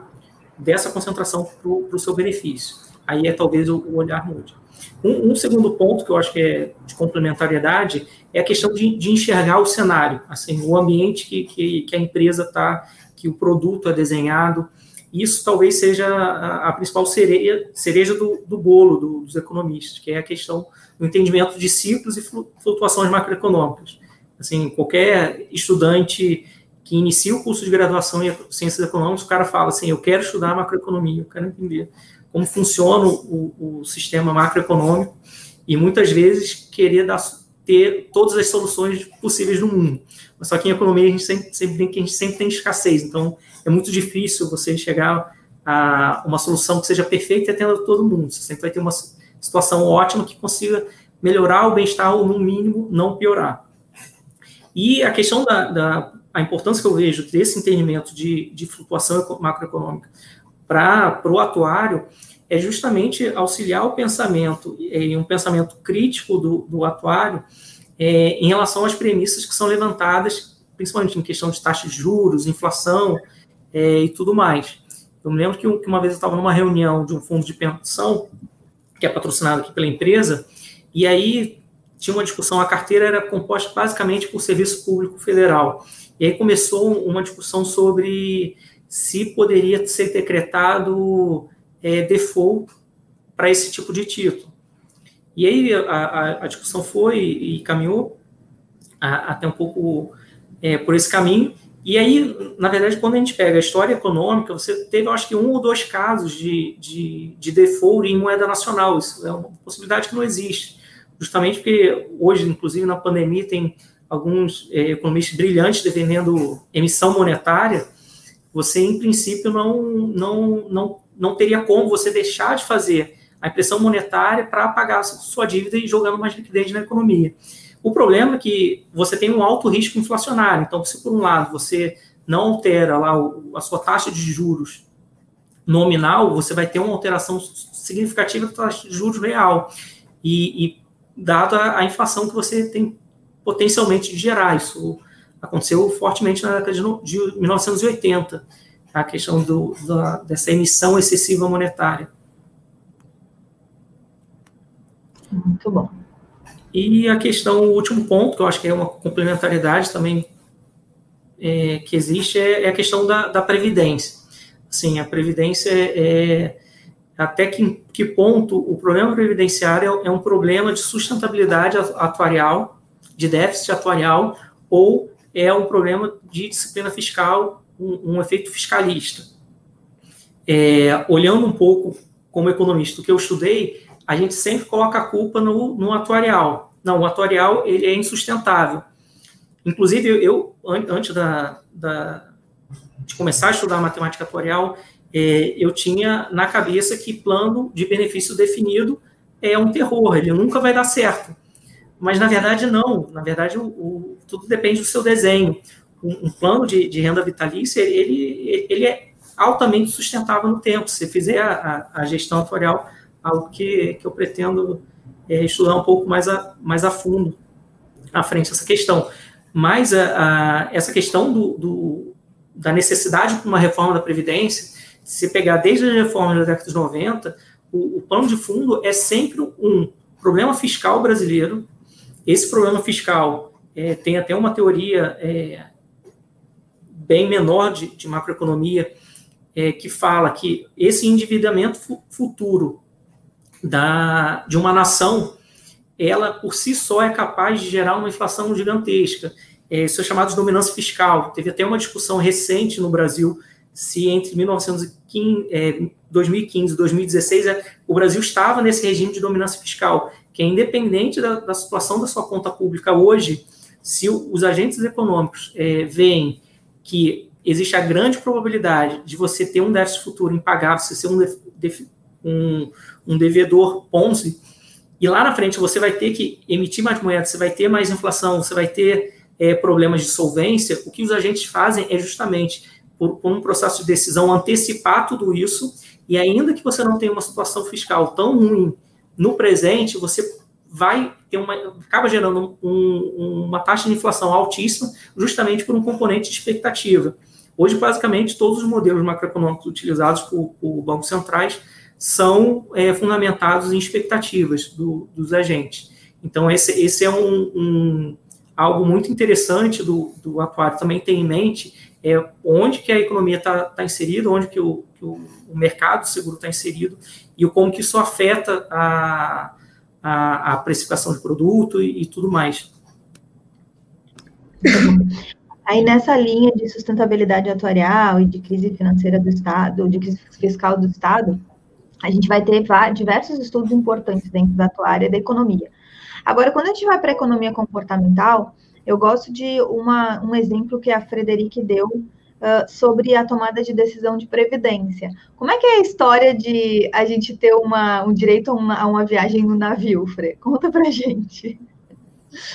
dessa concentração para o seu benefício. Aí é talvez o, o olhar mude. Um, um, segundo ponto que eu acho que é de complementariedade é a questão de, de enxergar o cenário, assim, o ambiente que, que, que a empresa está, que o produto é desenhado. Isso talvez seja a, a principal cereja, cereja do, do bolo do, dos economistas, que é a questão do entendimento de ciclos e flutuações macroeconômicas. Assim, qualquer estudante que inicia o curso de graduação em ciências econômicas, o cara fala assim, eu quero estudar macroeconomia, eu quero entender como funciona o, o sistema macroeconômico e muitas vezes querer dar, ter todas as soluções possíveis no mundo. Mas só que em economia a gente sempre, sempre tem que a gente sempre tem escassez, então é muito difícil você chegar a uma solução que seja perfeita e atenda todo mundo. Você sempre vai ter uma situação ótima que consiga melhorar o bem-estar ou no mínimo não piorar. E a questão da, da a importância que eu vejo desse entendimento de, de flutuação macroeconômica para o atuário é justamente auxiliar o pensamento, e um pensamento crítico do, do atuário, é, em relação às premissas que são levantadas, principalmente em questão de taxas de juros, inflação é, e tudo mais. Eu me lembro que, que uma vez eu estava numa reunião de um fundo de pensão, que é patrocinado aqui pela empresa, e aí tinha uma discussão, a carteira era composta basicamente por serviço público federal. E aí começou uma discussão sobre se poderia ser decretado é, default para esse tipo de título. E aí a, a, a discussão foi e caminhou a, até um pouco é, por esse caminho. E aí, na verdade, quando a gente pega a história econômica, você teve, eu acho que, um ou dois casos de, de, de default em moeda nacional. Isso é uma possibilidade que não existe. Justamente porque hoje, inclusive, na pandemia, tem alguns é, economistas brilhantes defendendo emissão monetária você, em princípio, não, não, não, não teria como você deixar de fazer a impressão monetária para pagar sua dívida e jogando mais liquidez na economia. O problema é que você tem um alto risco inflacionário. Então, se por um lado você não altera lá a sua taxa de juros nominal, você vai ter uma alteração significativa da taxa de juros real. E, e dada a inflação que você tem potencialmente de gerar. Isso aconteceu fortemente na década de 1980, a questão do, da, dessa emissão excessiva monetária. Muito bom. E a questão, o último ponto, que eu acho que é uma complementariedade também é, que existe, é, é, a questão da, da previdência. Sim, a previdência é, é até que, que ponto o problema previdenciário é um problema de sustentabilidade atuarial, de déficit atuarial, ou é um problema de disciplina fiscal, um, um efeito fiscalista. É, olhando um pouco como economista, o que eu estudei, a gente sempre coloca a culpa no, no atuarial. Não, o atuarial ele é insustentável. Inclusive, eu, antes da, da, de começar a estudar matemática atuarial, é, eu tinha na cabeça que plano de benefício definido é um terror, ele nunca vai dar certo. Mas, na verdade, não. Na verdade, o, o tudo depende do seu desenho. Um, um plano de, de, renda vitalícia, ele, ele é altamente sustentável no tempo. Se fizer a, a, a gestão atuarial, algo que, que eu pretendo é, estudar um pouco mais a, mais a fundo à frente essa questão. Mas a, a essa questão do, do, da necessidade de uma reforma da Previdência, se pegar desde a reforma da década de 90, o, o plano de fundo é sempre um problema fiscal brasileiro. Esse problema fiscal é, tem até uma teoria é, bem menor de, de macroeconomia é, que fala que esse endividamento futuro da, de uma nação, ela por si só é capaz de gerar uma inflação gigantesca. É, isso é chamado de dominância fiscal. Teve até uma discussão recente no Brasil se entre 1915, é, 2015 e 2016 é, o Brasil estava nesse regime de dominância fiscal, que é independente da, da situação da sua conta pública hoje, se os agentes econômicos é, veem que existe a grande probabilidade de você ter um déficit futuro impagável, se ser um, um, um devedor Ponzi, e lá na frente você vai ter que emitir mais moedas, você vai ter mais inflação, você vai ter é, problemas de solvência, o que os agentes fazem é justamente, por, por, um processo de decisão, antecipar tudo isso, e ainda que você não tenha uma situação fiscal tão ruim no presente, você vai ter uma, acaba gerando um, uma taxa de inflação altíssima, justamente por um componente de expectativa. Hoje, basicamente, todos os modelos macroeconômicos utilizados por, por bancos centrais são é, fundamentados em expectativas do, dos agentes. Então, esse, esse é um, um algo muito interessante do, do atuário também ter em mente é onde que a economia está tá inserida, onde que o, que o mercado seguro está inserido e como que isso afeta a, a, a precificação de produto e, e tudo mais. Aí nessa linha de sustentabilidade atuarial e de crise financeira do Estado, de crise fiscal do Estado, a gente vai ter diversos estudos importantes dentro da tua área da economia. Agora, quando a gente vai para a economia comportamental, eu gosto de uma, um exemplo que a Frederic deu uh, sobre a tomada de decisão de previdência. Como é que é a história de a gente ter uma, um direito a uma, a uma viagem no navio, Fre? Conta para gente.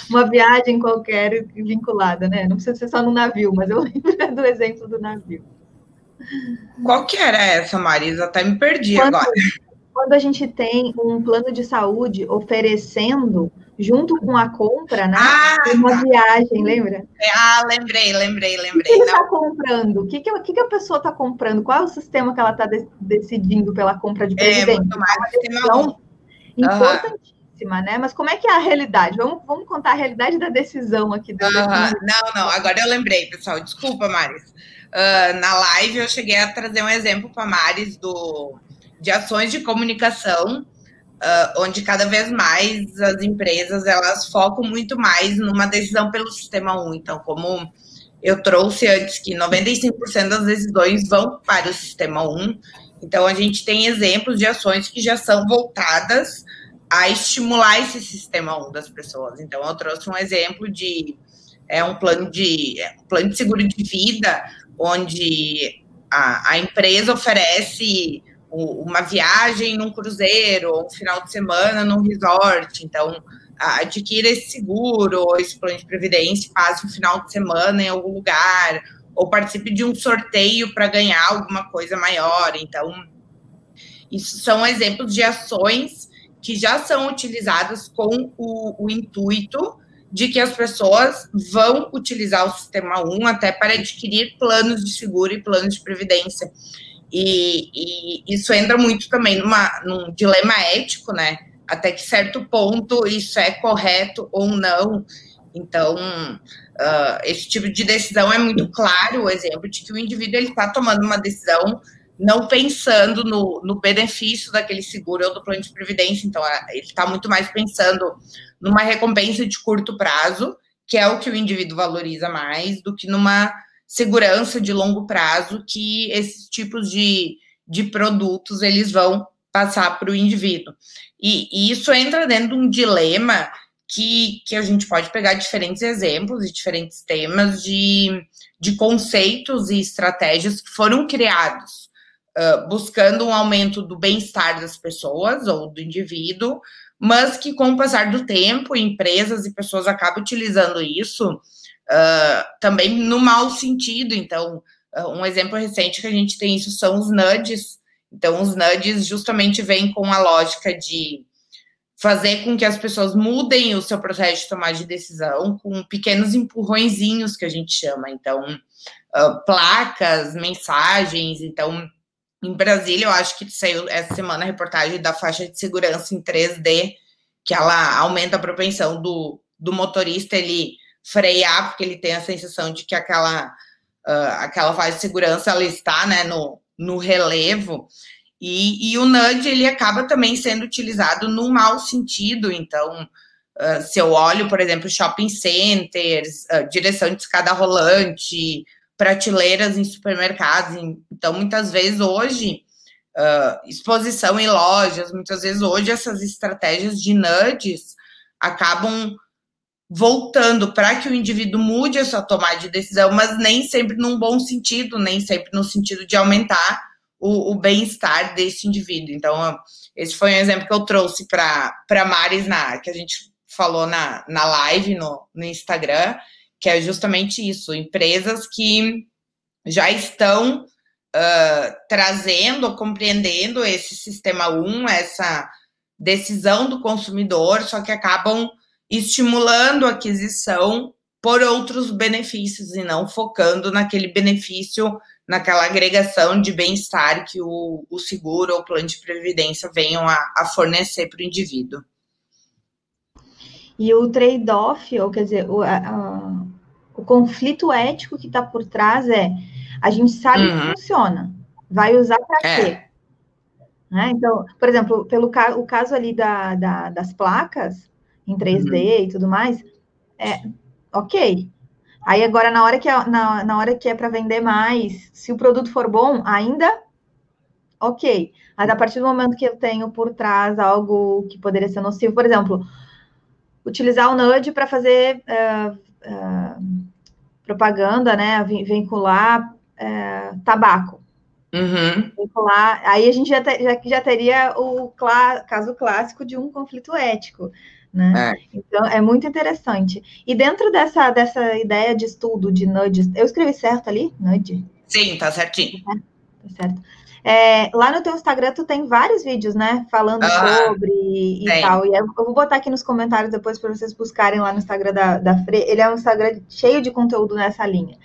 Uma viagem qualquer vinculada, né? Não precisa ser só no navio, mas eu <laughs> lembro do exemplo do navio. Qual que era essa, Marisa? Até me perdi quando, agora. Quando a gente tem um plano de saúde oferecendo, junto com a compra, né? Ah, uma tá. viagem, lembra? Ah, lembrei, lembrei, lembrei. O que, que está comprando? O que, que, que, a pessoa está comprando? Qual é o sistema que ela está de, decidindo pela compra de previdência? É, muito mais é uma decisão importantíssima, uhum. né? Mas como é que é a realidade? Vamos, vamos contar a realidade da decisão aqui. Uhum. Não, não, agora eu lembrei, pessoal. Desculpa, Maris uh, na live eu cheguei a trazer um exemplo para Maris do, de ações de comunicação, uh, onde cada vez mais as empresas elas focam muito mais numa decisão pelo sistema 1. Então, como eu trouxe antes que 95% das decisões vão para o sistema 1, então a gente tem exemplos de ações que já são voltadas a estimular esse sistema 1 das pessoas. Então, eu trouxe um exemplo de é um plano de é um plano de seguro de vida onde a, a empresa oferece uma viagem num cruzeiro, um final de semana num resort. Então, adquira esse seguro, ou esse plano de previdência, passe um final de semana em algum lugar, ou participe de um sorteio para ganhar alguma coisa maior. Então, isso são exemplos de ações que já são utilizadas com o, o intuito de que as pessoas vão utilizar o sistema 1 até para adquirir planos de seguro e planos de previdência. E, e isso entra muito também numa, num dilema ético, né? Até que certo ponto isso é correto ou não. Então, uh, esse tipo de decisão é muito claro o exemplo de que o indivíduo está tomando uma decisão não pensando no, no, benefício daquele seguro ou do plano de previdência. Então, ele está muito mais pensando numa recompensa de curto prazo, que é o que o indivíduo valoriza mais, do que numa segurança de longo prazo que esses tipos de, de produtos eles vão passar para o indivíduo. E, e, isso entra dentro de um dilema que, que a gente pode pegar diferentes exemplos e diferentes temas de, de conceitos e estratégias que foram criados uh, buscando um aumento do bem-estar das pessoas ou do indivíduo, mas que com o passar do tempo, empresas e pessoas acabam utilizando isso uh, também no mau sentido. Então, uh, um exemplo recente que a gente tem isso são os nudges. Então, os nudges justamente vêm com a lógica de fazer com que as pessoas mudem o seu processo de tomar de decisão com pequenos empurrõezinhos que a gente chama. Então, uh, placas, mensagens. Então, em Brasília, eu acho que saiu essa semana a reportagem da faixa de segurança em 3D, que ela aumenta a propensão do, do motorista ele frear, porque ele tem a sensação de que aquela, uh, aquela faixa de segurança ela está né, no, no relevo. E, e o nudge ele acaba também sendo utilizado no mau sentido. Então, uh, se eu olho, por exemplo, shopping centers, uh, direção de escada rolante, prateleiras em supermercados. Então, muitas vezes hoje, uh, exposição em lojas, muitas vezes hoje essas estratégias de nudges acabam voltando para que o indivíduo mude a sua tomada de decisão, mas nem sempre num bom sentido, nem sempre no sentido de aumentar o, o bem-estar desse indivíduo. Então, esse foi um exemplo que eu trouxe para Maris, na, que a gente falou na, na live no, no Instagram, que é justamente isso: empresas que já estão uh, trazendo, compreendendo esse sistema 1, essa decisão do consumidor, só que acabam estimulando a aquisição por outros benefícios e não focando naquele benefício, naquela agregação de bem-estar que o, o, seguro ou o plano de previdência venham a, a fornecer para o indivíduo. E o trade-off, ou quer dizer, o, a, o conflito ético que está por trás é a gente sabe uhum. que funciona, vai usar para é. quê? Né? Então, por exemplo, pelo o caso ali da, da, das placas em 3D uhum. e tudo mais, é ok. Aí agora, na hora que é, na, na hora que é para vender mais, se o produto for bom, ainda ok. Mas a partir do momento que eu tenho por trás algo que poderia ser nocivo, por exemplo, utilizar o Nudge para fazer uh, uh, propaganda, né, vincular uh, tabaco. Uhum. Vincular, aí a gente já, te, já, já teria o clá, caso clássico de um conflito ético. Né? É. Então é muito interessante. E dentro dessa, dessa ideia de estudo de nudges, eu escrevi certo ali? Nudge? Sim, tá certinho. É, tá certo. É, lá no teu Instagram tu tem vários vídeos, né? Falando ah, sobre e tem. tal. E eu vou botar aqui nos comentários depois para vocês buscarem lá no Instagram da, da Fre. Ele é um Instagram cheio de conteúdo nessa linha.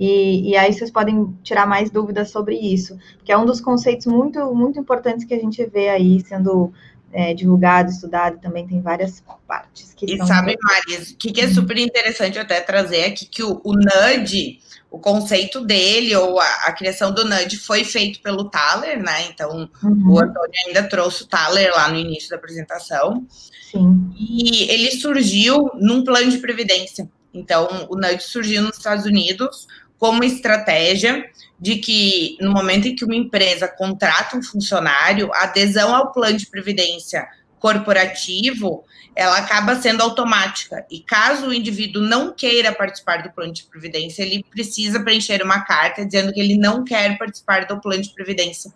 E, e, aí vocês podem tirar mais dúvidas sobre isso, que é um dos conceitos muito, muito importantes que a gente vê aí sendo é, divulgado, estudado, também tem várias partes. e sabe, Maris, o que, que, é super interessante até trazer aqui, que o, o NUD o conceito dele ou a, a, criação do NUD foi feito pelo Thaler, né? Então, uhum. o Antônio ainda trouxe o Thaler lá no início da apresentação. Sim. E ele surgiu num plano de previdência. Então, o NUD surgiu nos Estados Unidos como estratégia de que, no momento em que uma empresa contrata um funcionário, a adesão ao plano de previdência corporativo, ela acaba sendo automática. E caso o indivíduo não queira participar do plano de previdência, ele precisa preencher uma carta dizendo que ele não quer participar do plano de previdência.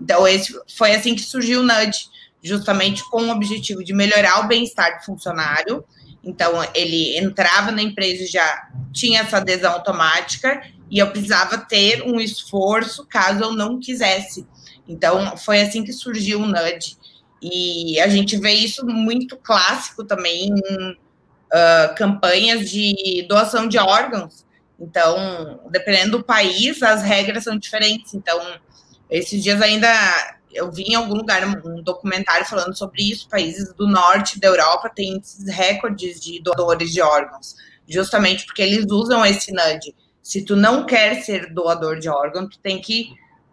Então, esse foi assim que surgiu o NUD, justamente com o objetivo de melhorar o bem-estar do funcionário. Então, ele entrava na empresa e já tinha essa adesão automática, e eu precisava ter um esforço caso eu não quisesse. Então, foi assim que surgiu o NUD. E a gente vê isso muito clássico também em uh, campanhas de doação de órgãos. Então, dependendo do país, as regras são diferentes. Então, esses dias ainda eu vi em algum lugar um documentário falando sobre isso. Países do norte da Europa têm esses recordes de doadores de órgãos, justamente porque eles usam esse NUD. Se tu não quer ser doador de órgão, tu tem que,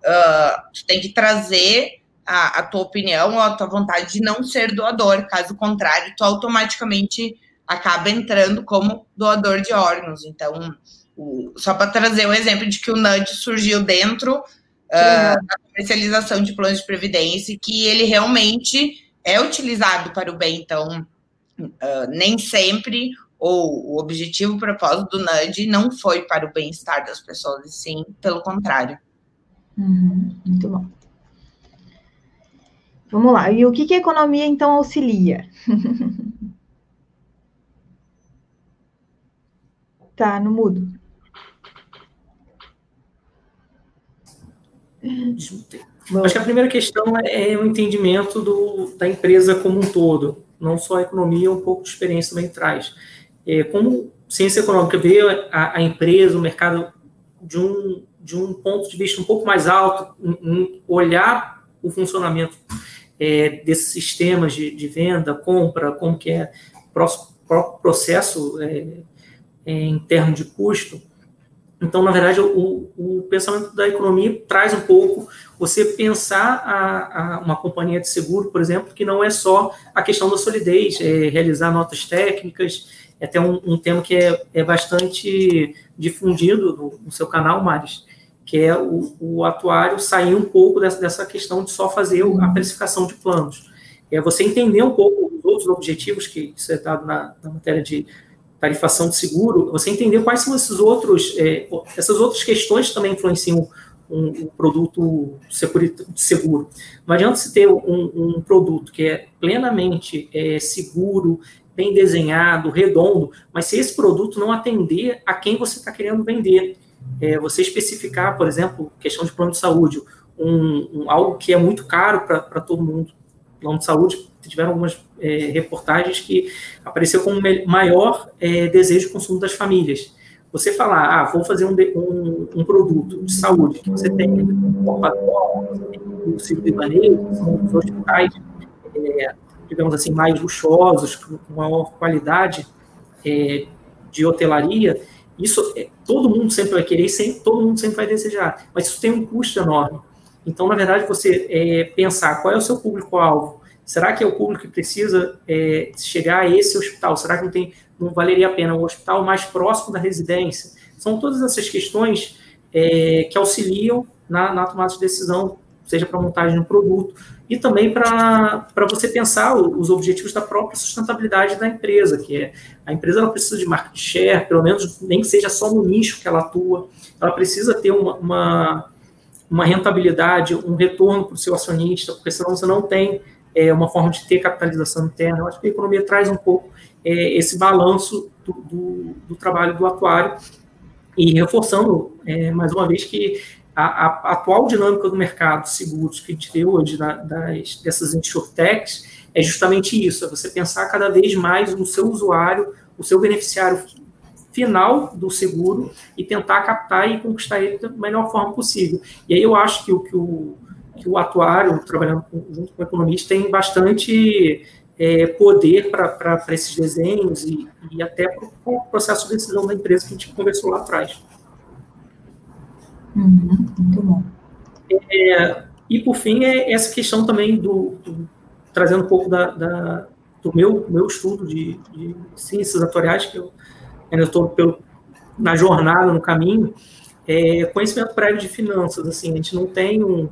uh, tu tem que trazer a, a, tua opinião ou a tua vontade de não ser doador. Caso contrário, tu automaticamente acaba entrando como doador de órgãos. Então, o, só para trazer o exemplo de que o NUD surgiu dentro uh, da comercialização de planos de previdência e que ele realmente é utilizado para o bem. Então, uh, nem sempre ou o objetivo, o propósito do NUD não foi para o bem-estar das pessoas, e sim pelo contrário. Uhum, muito bom. Vamos lá. E o que, que a economia, então, auxilia? <laughs> tá, no mudo. Acho que a primeira questão é, é o entendimento do, da empresa como um todo. Não só a economia, um pouco de experiência também traz. É, como ciência econômica vê a, a, empresa, o mercado de um, de um ponto de vista um pouco mais alto, em, em olhar o funcionamento é, desses sistemas de, de, venda, compra, como que é o próprio processo é, é, em termos de custo. Então, na verdade, o, o, pensamento da economia traz um pouco você pensar a, a, uma companhia de seguro, por exemplo, que não é só a questão da solidez, é realizar notas técnicas, é até um, um tema que é, é bastante difundido no, no seu canal, Maris, que é o, o atuário sair um pouco dessa, dessa questão de só fazer a precificação de planos. É você entender um pouco os outros objetivos, que isso é dado na, na matéria de tarifação de seguro, você entender quais são esses outros, é, essas outras questões que também influenciam um, um produto de seguro. Não adianta se ter um, um produto que é plenamente é, seguro, bem desenhado, redondo, mas se esse produto não atender a quem você está querendo vender, é, você especificar, por exemplo, questão de plano de saúde, um, um algo que é muito caro para todo mundo. Plano de saúde, tiveram algumas é, reportagens que apareceu como maior é, desejo de consumo das famílias. Você falar, ah, vou fazer um, um, um produto de saúde que você tem o Ciro Maneiro, que são os hospitais, é, digamos assim, mais luxuosos, com maior qualidade é, de hotelaria, isso é, todo mundo sempre vai querer, sempre, todo mundo sempre vai desejar, mas isso tem um custo enorme. Então, na verdade, você é, pensar qual é o seu público-alvo. Será que é o público que precisa é, chegar a esse hospital? Será que não, tem, não valeria a pena o hospital mais próximo da residência? São todas essas questões é, que auxiliam na, na tomada de decisão, seja para montagem de um produto, e também para você pensar os objetivos da própria sustentabilidade da empresa, que é a empresa ela precisa de market share, pelo menos nem que seja só no nicho que ela atua, ela precisa ter uma, uma, uma rentabilidade, um retorno para o seu acionista, porque senão você não tem é, uma forma de ter capitalização interna. Eu acho que a economia traz um pouco é, esse balanço do, do, do, trabalho do atuário e reforçando é, mais uma vez que a, a, atual dinâmica do mercado de seguros que a gente vê hoje na, das, dessas insurtechs é justamente isso, é você pensar cada vez mais no seu usuário, o seu beneficiário final do seguro e tentar captar e conquistar ele da melhor forma possível. E aí eu acho que o, que o, que o atuário, trabalhando junto com o economista, tem bastante é, poder para esses desenhos e, e até para o processo de decisão da empresa que a gente conversou lá atrás. Uhum, muito bom. É, e, por fim, é essa questão também do, do trazendo um pouco da, da, do meu, meu estudo de, de ciências atuariais, que eu ainda estou na jornada, no caminho, é, conhecimento prévio de finanças, assim, a gente não tem um,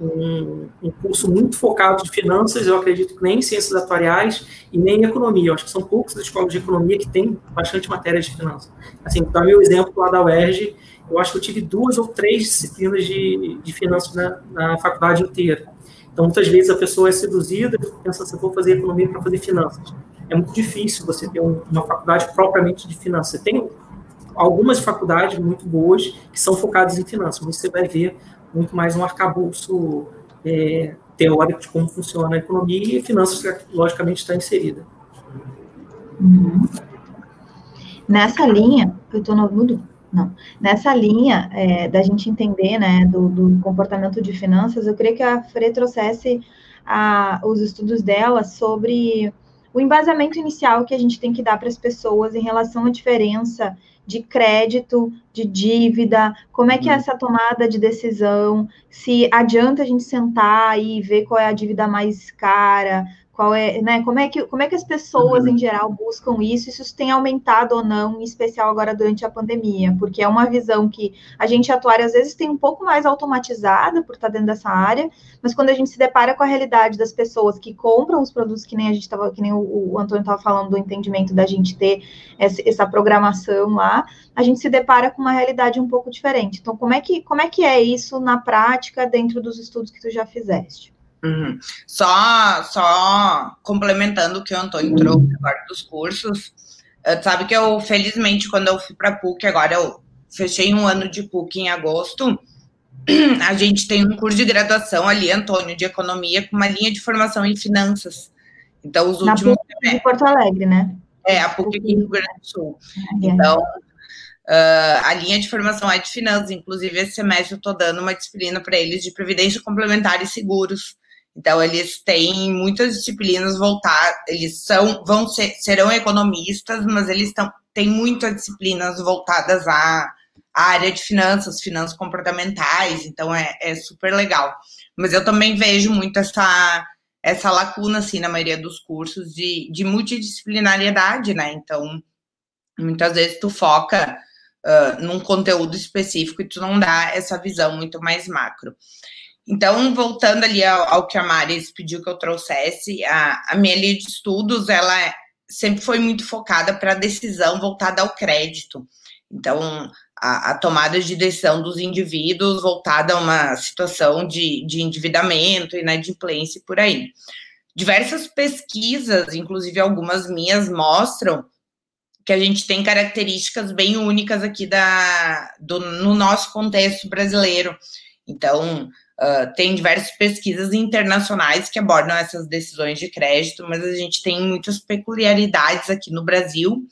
um, um, curso muito focado de finanças, eu acredito que nem em ciências atuariais e nem em economia. Eu acho que são poucas as escolas de economia que têm bastante matéria de finanças. Assim, dar meu exemplo lá da UERJ, eu acho que eu tive duas ou três disciplinas de, de finanças na, na faculdade inteira. Então, muitas vezes a pessoa é seduzida e pensa assim, vou fazer economia para fazer finanças. É muito difícil você ter um, uma faculdade propriamente de finanças. Você tem algumas faculdades muito boas que são focadas em finanças, mas você vai ver muito mais um arcabouço é, teórico de como funciona a economia e finanças, logicamente, está inserida. Uhum. Nessa linha, eu estou no mudo? Não. Nessa linha é, da gente entender né, do, do, comportamento de finanças, eu queria que a Fre trouxesse a, os estudos dela sobre o embasamento inicial que a gente tem que dar para as pessoas em relação à diferença de crédito, de dívida, como é que é uhum. essa tomada de decisão, se adianta a gente sentar e ver qual é a dívida mais cara, qual é, né, como é que, como é que as pessoas uhum. em geral buscam isso, se isso tem aumentado ou não, em especial agora durante a pandemia, porque é uma visão que a gente atuária às vezes tem um pouco mais automatizada por estar dentro dessa área, mas quando a gente se depara com a realidade das pessoas que compram os produtos que nem a gente estava, que nem o, o Antônio estava falando do entendimento da gente ter essa, essa programação lá, a gente se depara com uma realidade um pouco diferente. Então, como é que, como é que é isso na prática dentro dos estudos que tu já fizeste? Uhum. Só, só complementando o que o Antônio trouxe agora dos cursos, sabe que eu, felizmente, quando eu fui para PUC, agora eu fechei um ano de PUC em agosto, <clears throat> a gente tem um curso de graduação ali, Antônio, de economia, com uma linha de formação em finanças. Então, os Na últimos. PUC de Porto Alegre, né? É, a PUC aqui no Rio Grande do Sul. É. Então, uh, a linha de formação é de finanças. Inclusive, esse semestre eu estou dando uma disciplina para eles de previdência complementar e seguros. Então, eles têm muitas disciplinas voltadas, eles são, vão ser, serão economistas, mas eles tão, têm muitas disciplinas voltadas à, à área de finanças, finanças comportamentais, então é, é super legal. Mas eu também vejo muito essa, essa lacuna, assim, na maioria dos cursos de, de multidisciplinariedade, né? Então, muitas vezes tu foca uh, num conteúdo específico e tu não dá essa visão muito mais macro. Então, voltando ali ao, ao, que a Maris pediu que eu trouxesse, a, a minha linha de estudos, ela sempre foi muito focada para a decisão voltada ao crédito. Então, a, a, tomada de decisão dos indivíduos voltada a uma situação de, de endividamento, inadimplência e por aí. Diversas pesquisas, inclusive algumas minhas, mostram que a gente tem características bem únicas aqui da, do, no nosso contexto brasileiro. Então, Uh, tem diversas pesquisas internacionais que abordam essas decisões de crédito, mas a gente tem muitas peculiaridades aqui no Brasil,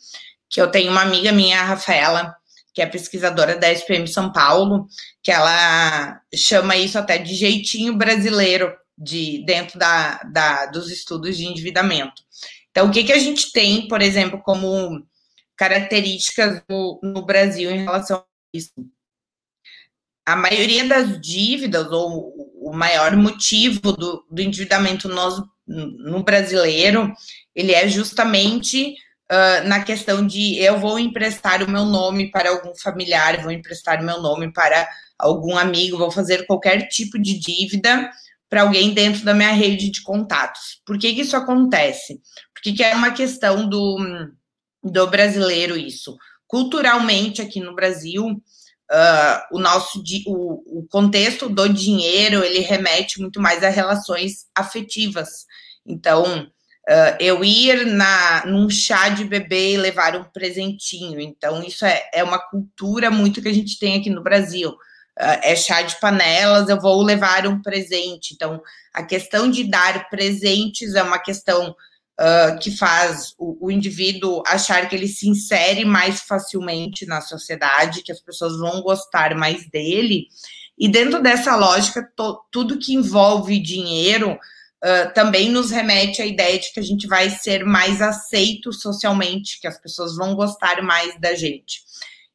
que eu tenho uma amiga minha, a Rafaela, que é pesquisadora da SPM São Paulo, que ela chama isso até de jeitinho brasileiro de dentro da, da dos estudos de endividamento. Então, o que, que a gente tem, por exemplo, como características no, no Brasil em relação a isso? A maioria das dívidas, ou o maior motivo do, do endividamento no, no, brasileiro, ele é justamente uh, na questão de eu vou emprestar o meu nome para algum familiar, vou emprestar o meu nome para algum amigo, vou fazer qualquer tipo de dívida para alguém dentro da minha rede de contatos. Por que, que isso acontece? Porque que é uma questão do, do brasileiro isso. Culturalmente, aqui no Brasil, Uh, o nosso o, o, contexto do dinheiro ele remete muito mais a relações afetivas. Então, uh, eu ir na num chá de bebê e levar um presentinho. Então, isso é, é uma cultura muito que a gente tem aqui no Brasil. Uh, é chá de panelas, eu vou levar um presente. Então, a questão de dar presentes é uma questão uh, que faz o, o, indivíduo achar que ele se insere mais facilmente na sociedade, que as pessoas vão gostar mais dele. E dentro dessa lógica, to, tudo que envolve dinheiro uh, também nos remete à ideia de que a gente vai ser mais aceito socialmente, que as pessoas vão gostar mais da gente.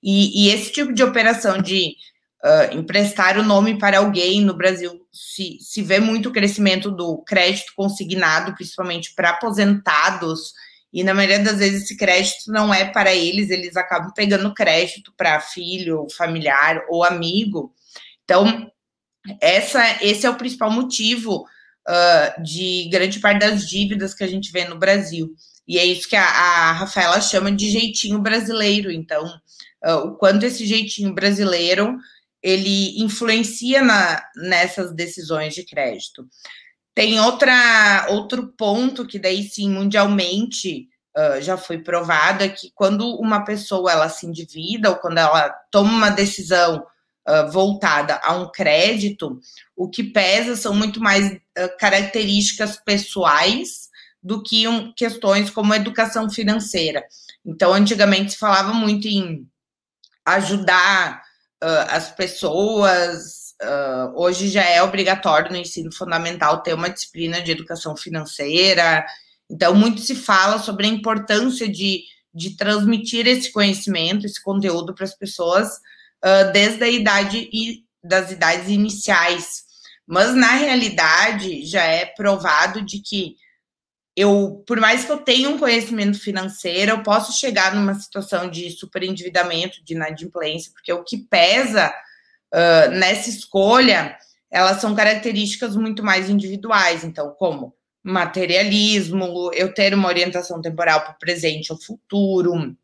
E, e esse tipo de operação de uh, emprestar o nome para alguém no Brasil se, se vê muito o crescimento do crédito consignado, principalmente para aposentados, e na maioria das vezes esse crédito não é para eles, eles acabam pegando crédito para filho, familiar ou amigo. Então, essa, esse é o principal motivo uh, de grande parte das dívidas que a gente vê no Brasil. E é isso que a, a Rafaela chama de jeitinho brasileiro. Então, uh, o quanto esse jeitinho brasileiro ele influencia na, nessas decisões de crédito. Tem outra, outro ponto que daí sim, mundialmente, uh, já foi provado, é que quando uma pessoa ela se endivida ou quando ela toma uma decisão uh, voltada a um crédito, o que pesa são muito mais uh, características pessoais do que um, questões como educação financeira. Então, antigamente se falava muito em ajudar uh, as pessoas. Uh, hoje já é obrigatório no ensino fundamental ter uma disciplina de educação financeira. Então, muito se fala sobre a importância de, de transmitir esse conhecimento, esse conteúdo para as pessoas uh, desde a idade e das idades iniciais. Mas na realidade já é provado de que eu, por mais que eu tenha um conhecimento financeiro, eu posso chegar numa situação de superendividamento, de inadimplência, porque o que pesa uh, nessa escolha, elas são características muito mais individuais, então, como materialismo, eu ter uma orientação temporal para o presente ou futuro,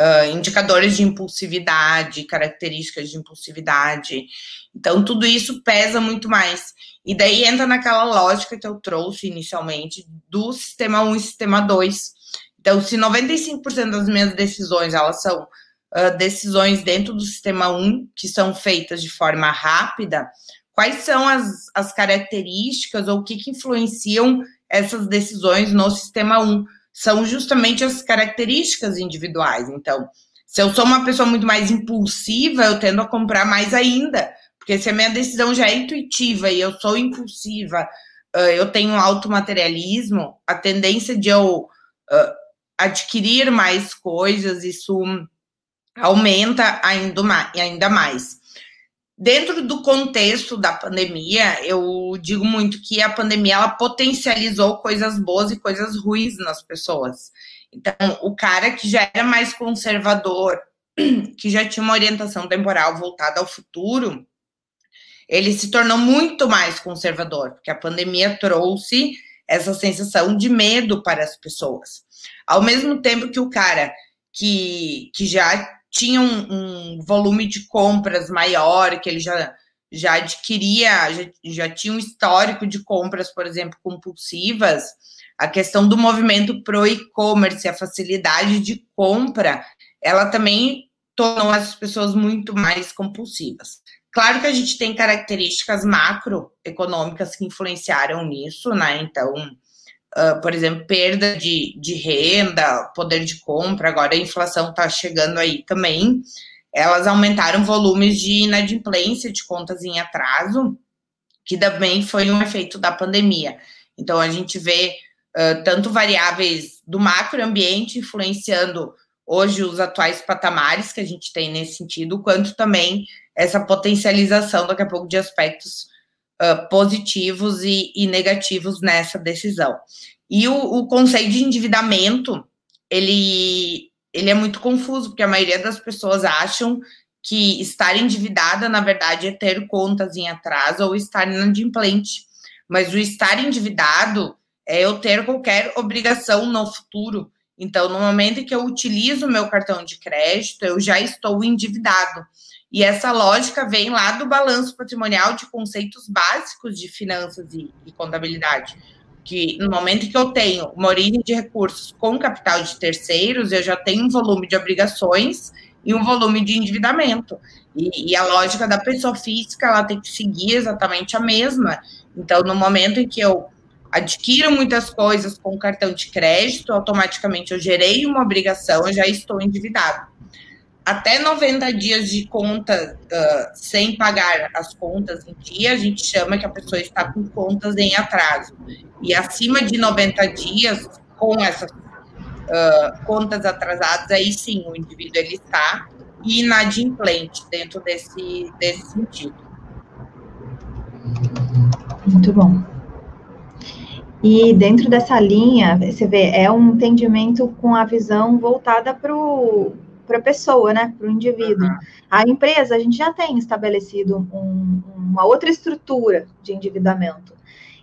uh, indicadores de impulsividade, características de impulsividade. Então, tudo isso pesa muito mais. E daí entra naquela lógica que eu trouxe inicialmente do sistema 1 e sistema 2. Então, se 95% das minhas decisões elas são uh, decisões dentro do sistema 1, que são feitas de forma rápida, quais são as, as características ou o que, que influenciam essas decisões no sistema 1? São justamente as características individuais. Então, se eu sou uma pessoa muito mais impulsiva, eu tendo a comprar mais ainda porque se a minha decisão já é intuitiva e eu sou impulsiva, eu tenho alto materialismo, a tendência de eu adquirir mais coisas, isso aumenta ainda mais. Dentro do contexto da pandemia, eu digo muito que a pandemia ela potencializou coisas boas e coisas ruins nas pessoas. Então, o cara que já era mais conservador, <clears throat> que já tinha uma orientação temporal voltada ao futuro, ele se tornou muito mais conservador, porque a pandemia trouxe essa sensação de medo para as pessoas. Ao mesmo tempo que o cara que, que já tinha um, um volume de compras maior, que ele já, já adquiria, já, já tinha um histórico de compras, por exemplo, compulsivas, a questão do movimento pro e-commerce, a facilidade de compra, ela também tornou as pessoas muito mais compulsivas. Claro que a gente tem características macroeconômicas que influenciaram nisso, né? Então, uh, por exemplo, perda de, de renda, poder de compra, agora a inflação está chegando aí também. Elas aumentaram volumes de inadimplência de contas em atraso, que também foi um efeito da pandemia. Então, a gente vê uh, tanto variáveis do macroambiente influenciando hoje os atuais patamares que a gente tem nesse sentido, quanto também essa potencialização daqui a pouco de aspectos uh, positivos e, e, negativos nessa decisão. E o, o, conceito de endividamento, ele, ele é muito confuso, porque a maioria das pessoas acham que estar endividada, na verdade, é ter contas em atraso ou estar inadimplente. Mas o estar endividado é eu ter qualquer obrigação no futuro. Então, no momento em que eu utilizo o meu cartão de crédito, eu já estou endividado. E essa lógica vem lá do balanço patrimonial de conceitos básicos de finanças e, e contabilidade. Que no momento que eu tenho uma origem de recursos com capital de terceiros, eu já tenho um volume de obrigações e um volume de endividamento. E, e, a lógica da pessoa física ela tem que seguir exatamente a mesma. Então, no momento em que eu adquiro muitas coisas com cartão de crédito, automaticamente eu gerei uma obrigação, eu já estou endividado até 90 dias de conta uh, sem pagar as contas em dia, a gente chama que a pessoa está com contas em atraso. E acima de 90 dias, com essas uh, contas atrasadas, aí sim o indivíduo ele está inadimplente dentro desse, desse sentido. Muito bom. E dentro dessa linha, você vê, é um entendimento com a visão voltada para o para a pessoa, né, para o indivíduo. Uhum. A empresa, a gente já tem estabelecido um, um, uma outra estrutura de endividamento.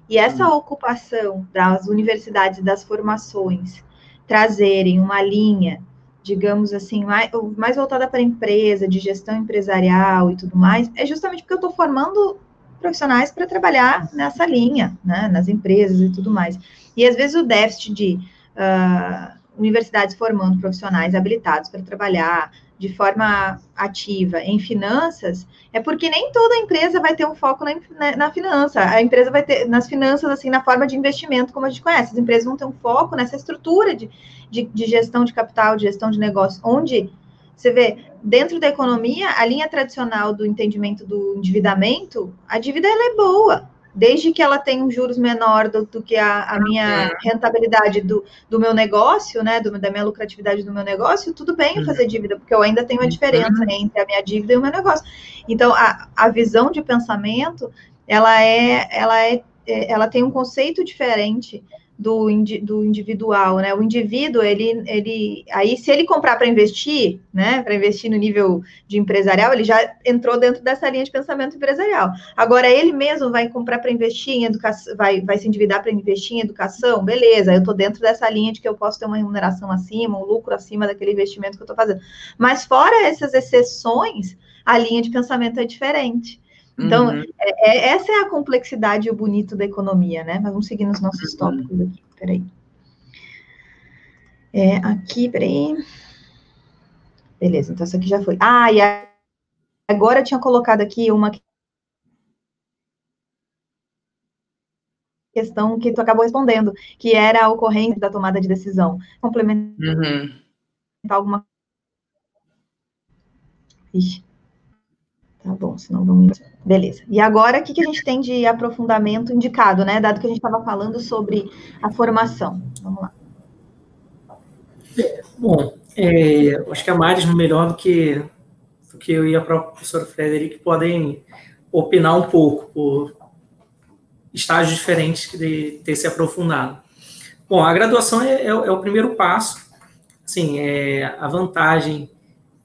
E essa hum. ocupação das universidades e das formações trazerem uma linha, digamos assim, mais, mais voltada para a empresa, de gestão empresarial e tudo mais, é justamente porque eu estou formando profissionais para trabalhar nessa linha, né, nas empresas e tudo mais. E às vezes o déficit de uh, universidades formando profissionais habilitados para trabalhar de forma ativa em finanças, é porque nem toda empresa vai ter um foco na, na, na, finança. A empresa vai ter, nas finanças, assim, na forma de investimento, como a gente conhece. As empresas vão ter um foco nessa estrutura de, de, de gestão de capital, de gestão de negócio, onde você vê, dentro da economia, a linha tradicional do entendimento do endividamento, a dívida é boa desde que ela tenha um juros menor do, do que a, a minha uhum. rentabilidade do, do meu negócio, né, do, da minha lucratividade do meu negócio, tudo bem eu fazer dívida, porque eu ainda tenho uma diferença né, entre a minha dívida e o meu negócio. Então, a, a visão de pensamento, ela é, ela é, é ela tem um conceito diferente do, do individual, né? O indivíduo, ele, ele aí se ele comprar para investir, né, para investir no nível de empresarial, ele já entrou dentro dessa linha de pensamento empresarial. Agora ele mesmo vai comprar para investir em educação, vai, vai se endividar para investir em educação, beleza? Eu estou dentro dessa linha de que eu posso ter uma remuneração acima, um lucro acima daquele investimento que eu estou fazendo. Mas fora essas exceções, a linha de pensamento é diferente. Então, uhum. é, é, essa é a complexidade e o bonito da economia, né? Mas vamos seguir nos nossos uhum. tópicos aqui. Peraí. É, aqui, peraí. Beleza, então essa aqui já foi. Ah, e agora eu tinha colocado aqui uma questão que tu acabou respondendo, que era a ocorrência da tomada de decisão. Complementar uhum. alguma Ixi. Tá bom, senão vamos. Beleza. E agora, o que, que a gente tem de aprofundamento indicado, né? Dado que a gente estava falando sobre a formação. Vamos lá. Bom, é, acho que a Maris, melhor do que, do que eu e a própria professora Frederic, podem opinar um pouco por estágios diferentes de ter se aprofundado. Bom, a graduação é, é, é o primeiro passo. Assim, é, a vantagem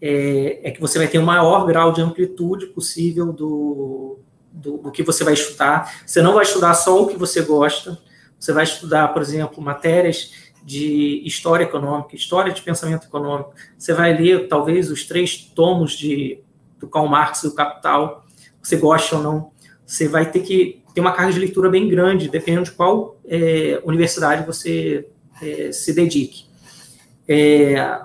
é, é, que você vai ter o maior grau de amplitude possível do, do, do, que você vai estudar. Você não vai estudar só o que você gosta, você vai estudar, por exemplo, matérias de história econômica, história de pensamento econômico. Você vai ler, talvez, os três tomos de, do Karl Marx e do Capital, você gosta ou não. Você vai ter que ter uma carga de leitura bem grande, dependendo de qual é, universidade você é, se dedique. É,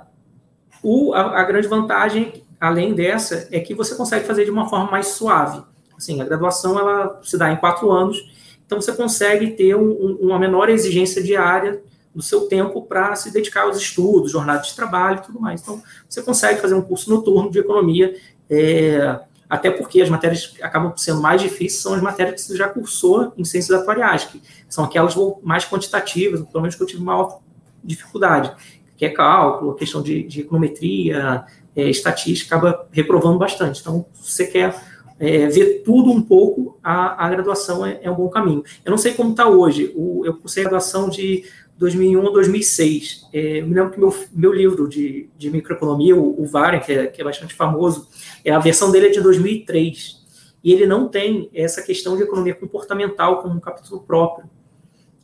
o, a, a, grande vantagem, além dessa, é que você consegue fazer de uma forma mais suave. Assim, a graduação ela se dá em quatro anos, então você consegue ter um, uma menor exigência diária do seu tempo para se dedicar aos estudos, jornada de trabalho e tudo mais. Então, você consegue fazer um curso noturno de economia, é, até porque as matérias acabam sendo mais difíceis, são as matérias que você já cursou em ciências atuariais, que são aquelas mais quantitativas, pelo menos que eu tive maior dificuldade que é cálculo, questão de, de econometria, é, estatística, acaba reprovando bastante. Então, se você quer é, ver tudo um pouco, a, a graduação é, é, um bom caminho. Eu não sei como está hoje, o, eu cursei a graduação de 2001 a 2006. É, eu me lembro que meu, meu livro de, de microeconomia, o, o Varen, que é, que é bastante famoso, é, a versão dele é de 2003. E ele não tem essa questão de economia comportamental como um capítulo próprio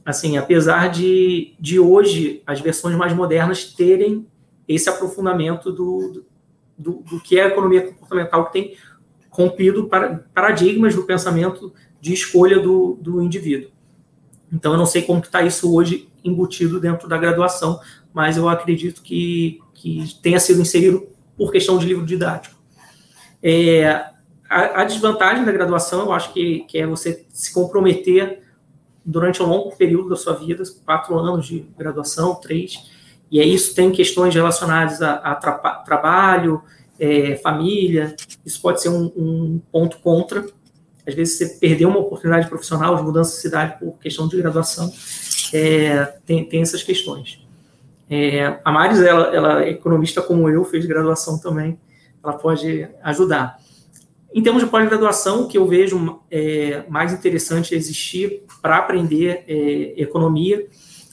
assim, apesar de, de hoje as versões mais modernas terem esse aprofundamento do, do, do que é a economia comportamental, que tem rompido para, paradigmas do pensamento de escolha do, do indivíduo. Então, eu não sei como está isso hoje embutido dentro da graduação, mas eu acredito que, que tenha sido inserido por questão de livro didático. É, a, a, desvantagem da graduação, eu acho que, que é você se comprometer durante um longo período da sua vida, quatro anos de graduação, três, e aí isso tem questões relacionadas a, a tra trabalho, é, família, isso pode ser um, um, ponto contra. Às vezes você perdeu uma oportunidade profissional de mudança de cidade por questão de graduação, é, tem, tem essas questões. É, a Maris, ela, ela é economista como eu, fez graduação também, ela pode ajudar. Em termos de pós-graduação, o que eu vejo é, mais interessante é existir para aprender é, economia,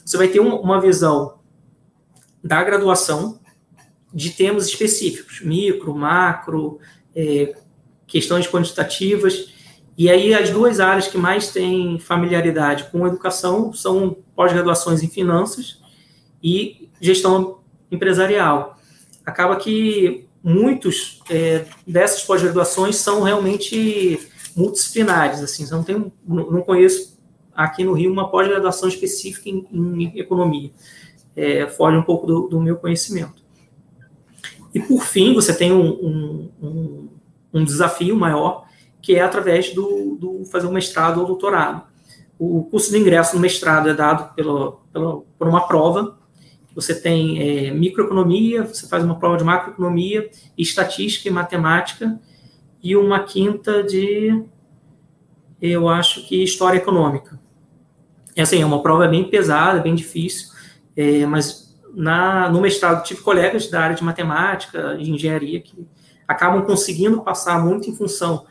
você vai ter uma, uma visão da graduação de temas específicos, micro, macro, é, questões quantitativas, E aí as duas áreas que mais têm familiaridade com educação são pós-graduações em finanças e gestão empresarial. Acaba que muitos é, dessas pós-graduações são realmente multidisciplinares, assim, não, tem, não conheço aqui no Rio uma pós-graduação específica em, em economia. É, um pouco do, do, meu conhecimento. E por fim, você tem um, um, um desafio maior, que é através do, do, fazer um mestrado ou doutorado. O curso de ingresso no mestrado é dado pelo, pelo, por uma prova. Você tem é, microeconomia, você faz uma prova de macroeconomia, estatística e matemática, e uma quinta de, eu acho que história econômica. É assim, é uma prova bem pesada, bem difícil, é, mas na, no mestrado tive colegas da área de matemática, de engenharia, que acabam conseguindo passar muito em função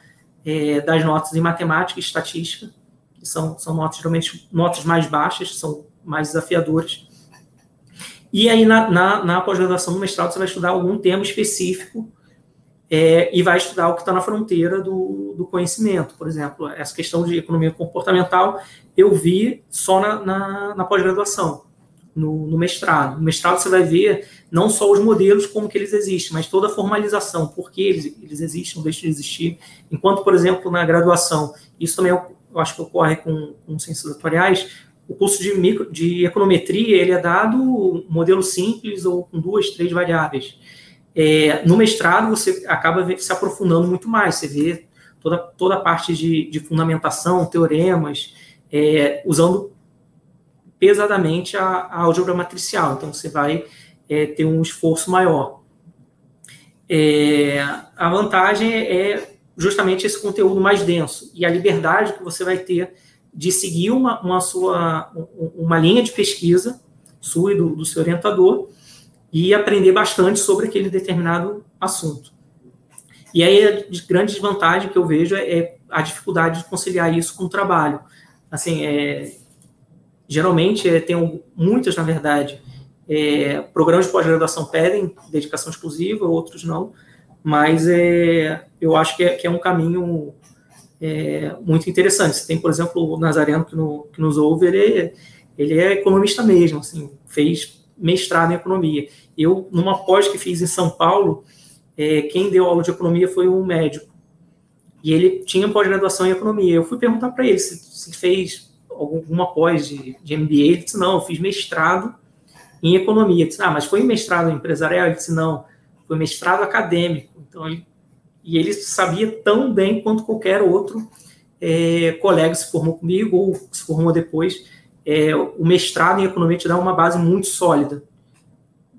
é, das notas em matemática e estatística, que são, são notas geralmente notas mais baixas, são mais desafiadoras. E aí, na, na, na pós-graduação, no mestrado, você vai estudar algum tema específico é, e vai estudar o que está na fronteira do, do, conhecimento. Por exemplo, essa questão de economia comportamental eu vi só na, na, na pós-graduação, no, no, mestrado. No mestrado você vai ver não só os modelos, como que eles existem, mas toda a formalização, por que eles, eles existem, não deixam de existir. Enquanto, por exemplo, na graduação, isso também eu acho que ocorre com, com ciências atuariais, o curso de, micro, de econometria ele é dado modelo simples ou com duas, três variáveis. É, no mestrado, você acaba se aprofundando muito mais, você vê toda, toda a parte de, de fundamentação, teoremas, é, usando pesadamente a, a álgebra matricial, então você vai é, ter um esforço maior. É, a vantagem é justamente esse conteúdo mais denso e a liberdade que você vai ter de seguir uma, uma, sua, uma linha de pesquisa sua e do, do seu orientador, e aprender bastante sobre aquele determinado assunto. E aí a grande desvantagem que eu vejo é, é a dificuldade de conciliar isso com o trabalho. Assim, é, geralmente é, tem muitas, na verdade, é, programas de pós-graduação pedem dedicação exclusiva, outros não, mas é, eu acho que é, que é um caminho é, muito interessante. Você tem, por exemplo, o Nazareno que, no, que nos ouve, ele, ele é economista mesmo, assim, fez mestrado em economia. Eu, numa pós que fiz em São Paulo, é, quem deu aula de economia foi um médico. E ele tinha pós-graduação em economia. Eu fui perguntar para ele se, se, fez alguma pós de, de MBA. Ele disse: não, eu fiz mestrado em economia. Eu disse: ah, mas foi mestrado empresarial? Ele disse: não, foi mestrado acadêmico. Então, ele, e ele sabia tão bem quanto qualquer outro é, colega que se formou comigo ou se formou depois. É, o mestrado em economia te dá uma base muito sólida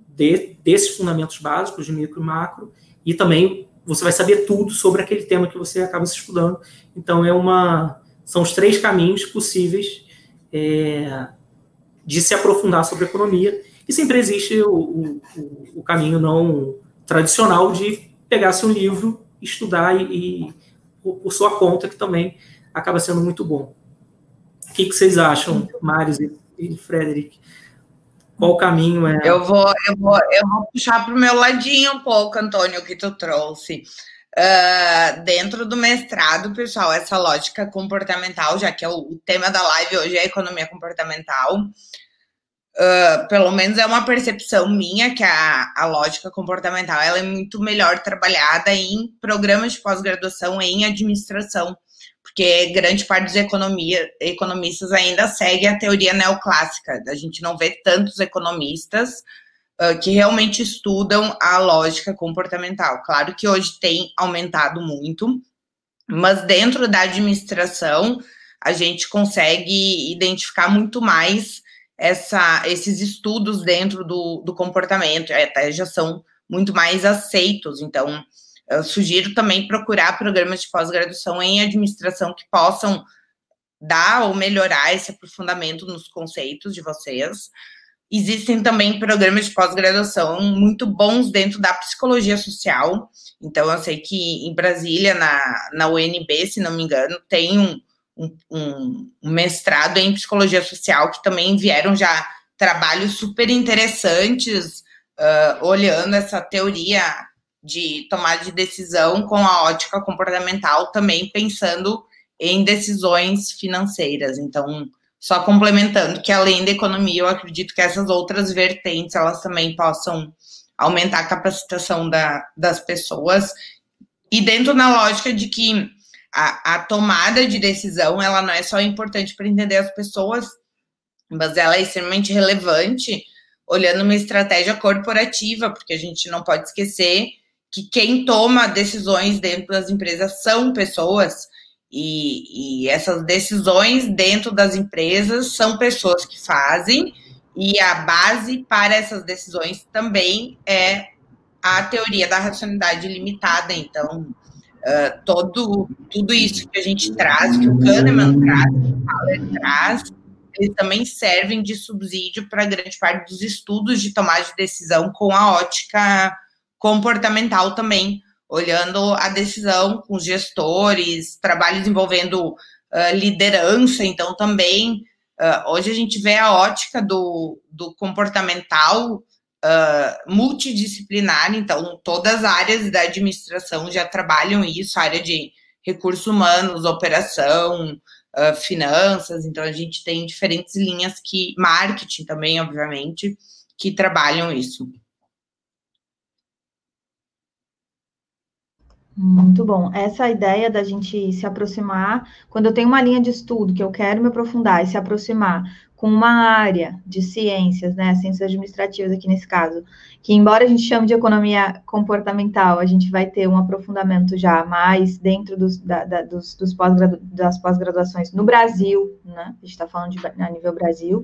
de, desses fundamentos básicos de micro e macro, e também você vai saber tudo sobre aquele tema que você acaba se estudando. Então, é uma, são os três caminhos possíveis é, de se aprofundar sobre economia, e sempre existe o, o, o caminho não tradicional de pegar-se um livro, estudar e, e por sua conta, que também acaba sendo muito bom. O que, que vocês acham, Maris e, e Frederic? Qual o caminho é? Eu vou, eu vou, eu vou puxar para o meu ladinho um pouco, Antônio, que tu trouxe. Uh, dentro do mestrado, pessoal, essa lógica comportamental, já que é o, o tema da live hoje é economia comportamental, uh, pelo menos é uma percepção minha que a, a lógica comportamental ela é muito melhor trabalhada em programas de pós-graduação em administração porque grande parte dos economia, economistas ainda segue a teoria neoclássica. A gente não vê tantos economistas uh, que realmente estudam a lógica comportamental. Claro que hoje tem aumentado muito, mas dentro da administração a gente consegue identificar muito mais essa, esses estudos dentro do, do comportamento, até já são muito mais aceitos. Então, eu sugiro também procurar programas de pós-graduação em administração que possam dar ou melhorar esse aprofundamento nos conceitos de vocês. Existem também programas de pós-graduação muito bons dentro da psicologia social. Então, eu sei que em Brasília, na, na UNB, se não me engano, tem um, um, um mestrado em psicologia social que também vieram já trabalhos super interessantes, uh, olhando essa teoria de tomada de decisão com a ótica comportamental, também pensando em decisões financeiras. Então, só complementando que além da economia, eu acredito que essas outras vertentes elas também possam aumentar a capacitação da, das pessoas e dentro da lógica de que a, a tomada de decisão ela não é só importante para entender as pessoas, mas ela é extremamente relevante olhando uma estratégia corporativa, porque a gente não pode esquecer que quem toma decisões dentro das empresas são pessoas, e, e essas decisões dentro das empresas são pessoas que fazem, e a base para essas decisões também é a teoria da racionalidade limitada. Então, uh, todo, tudo isso que a gente traz, que o Kahneman traz, que o Haller traz, eles também servem de subsídio para grande parte dos estudos de tomada de decisão com a ótica comportamental também, olhando a decisão com gestores, trabalhos envolvendo uh, liderança, então também uh, hoje a gente vê a ótica do, do comportamental uh, multidisciplinar, então todas as áreas da administração já trabalham isso, área de recursos humanos, operação, finanças, então a gente tem diferentes linhas que, marketing também, obviamente, que trabalham isso. Muito bom. Essa ideia da gente se aproximar, quando eu tenho uma linha de estudo que eu quero me aprofundar e se aproximar com uma área de ciências, né, ciências administrativas aqui nesse caso, que embora a gente chame de economia comportamental, a gente vai ter um aprofundamento já mais dentro dos, da, da, dos, dos pós das pós-graduações no Brasil, né, a gente está falando de, a nível Brasil,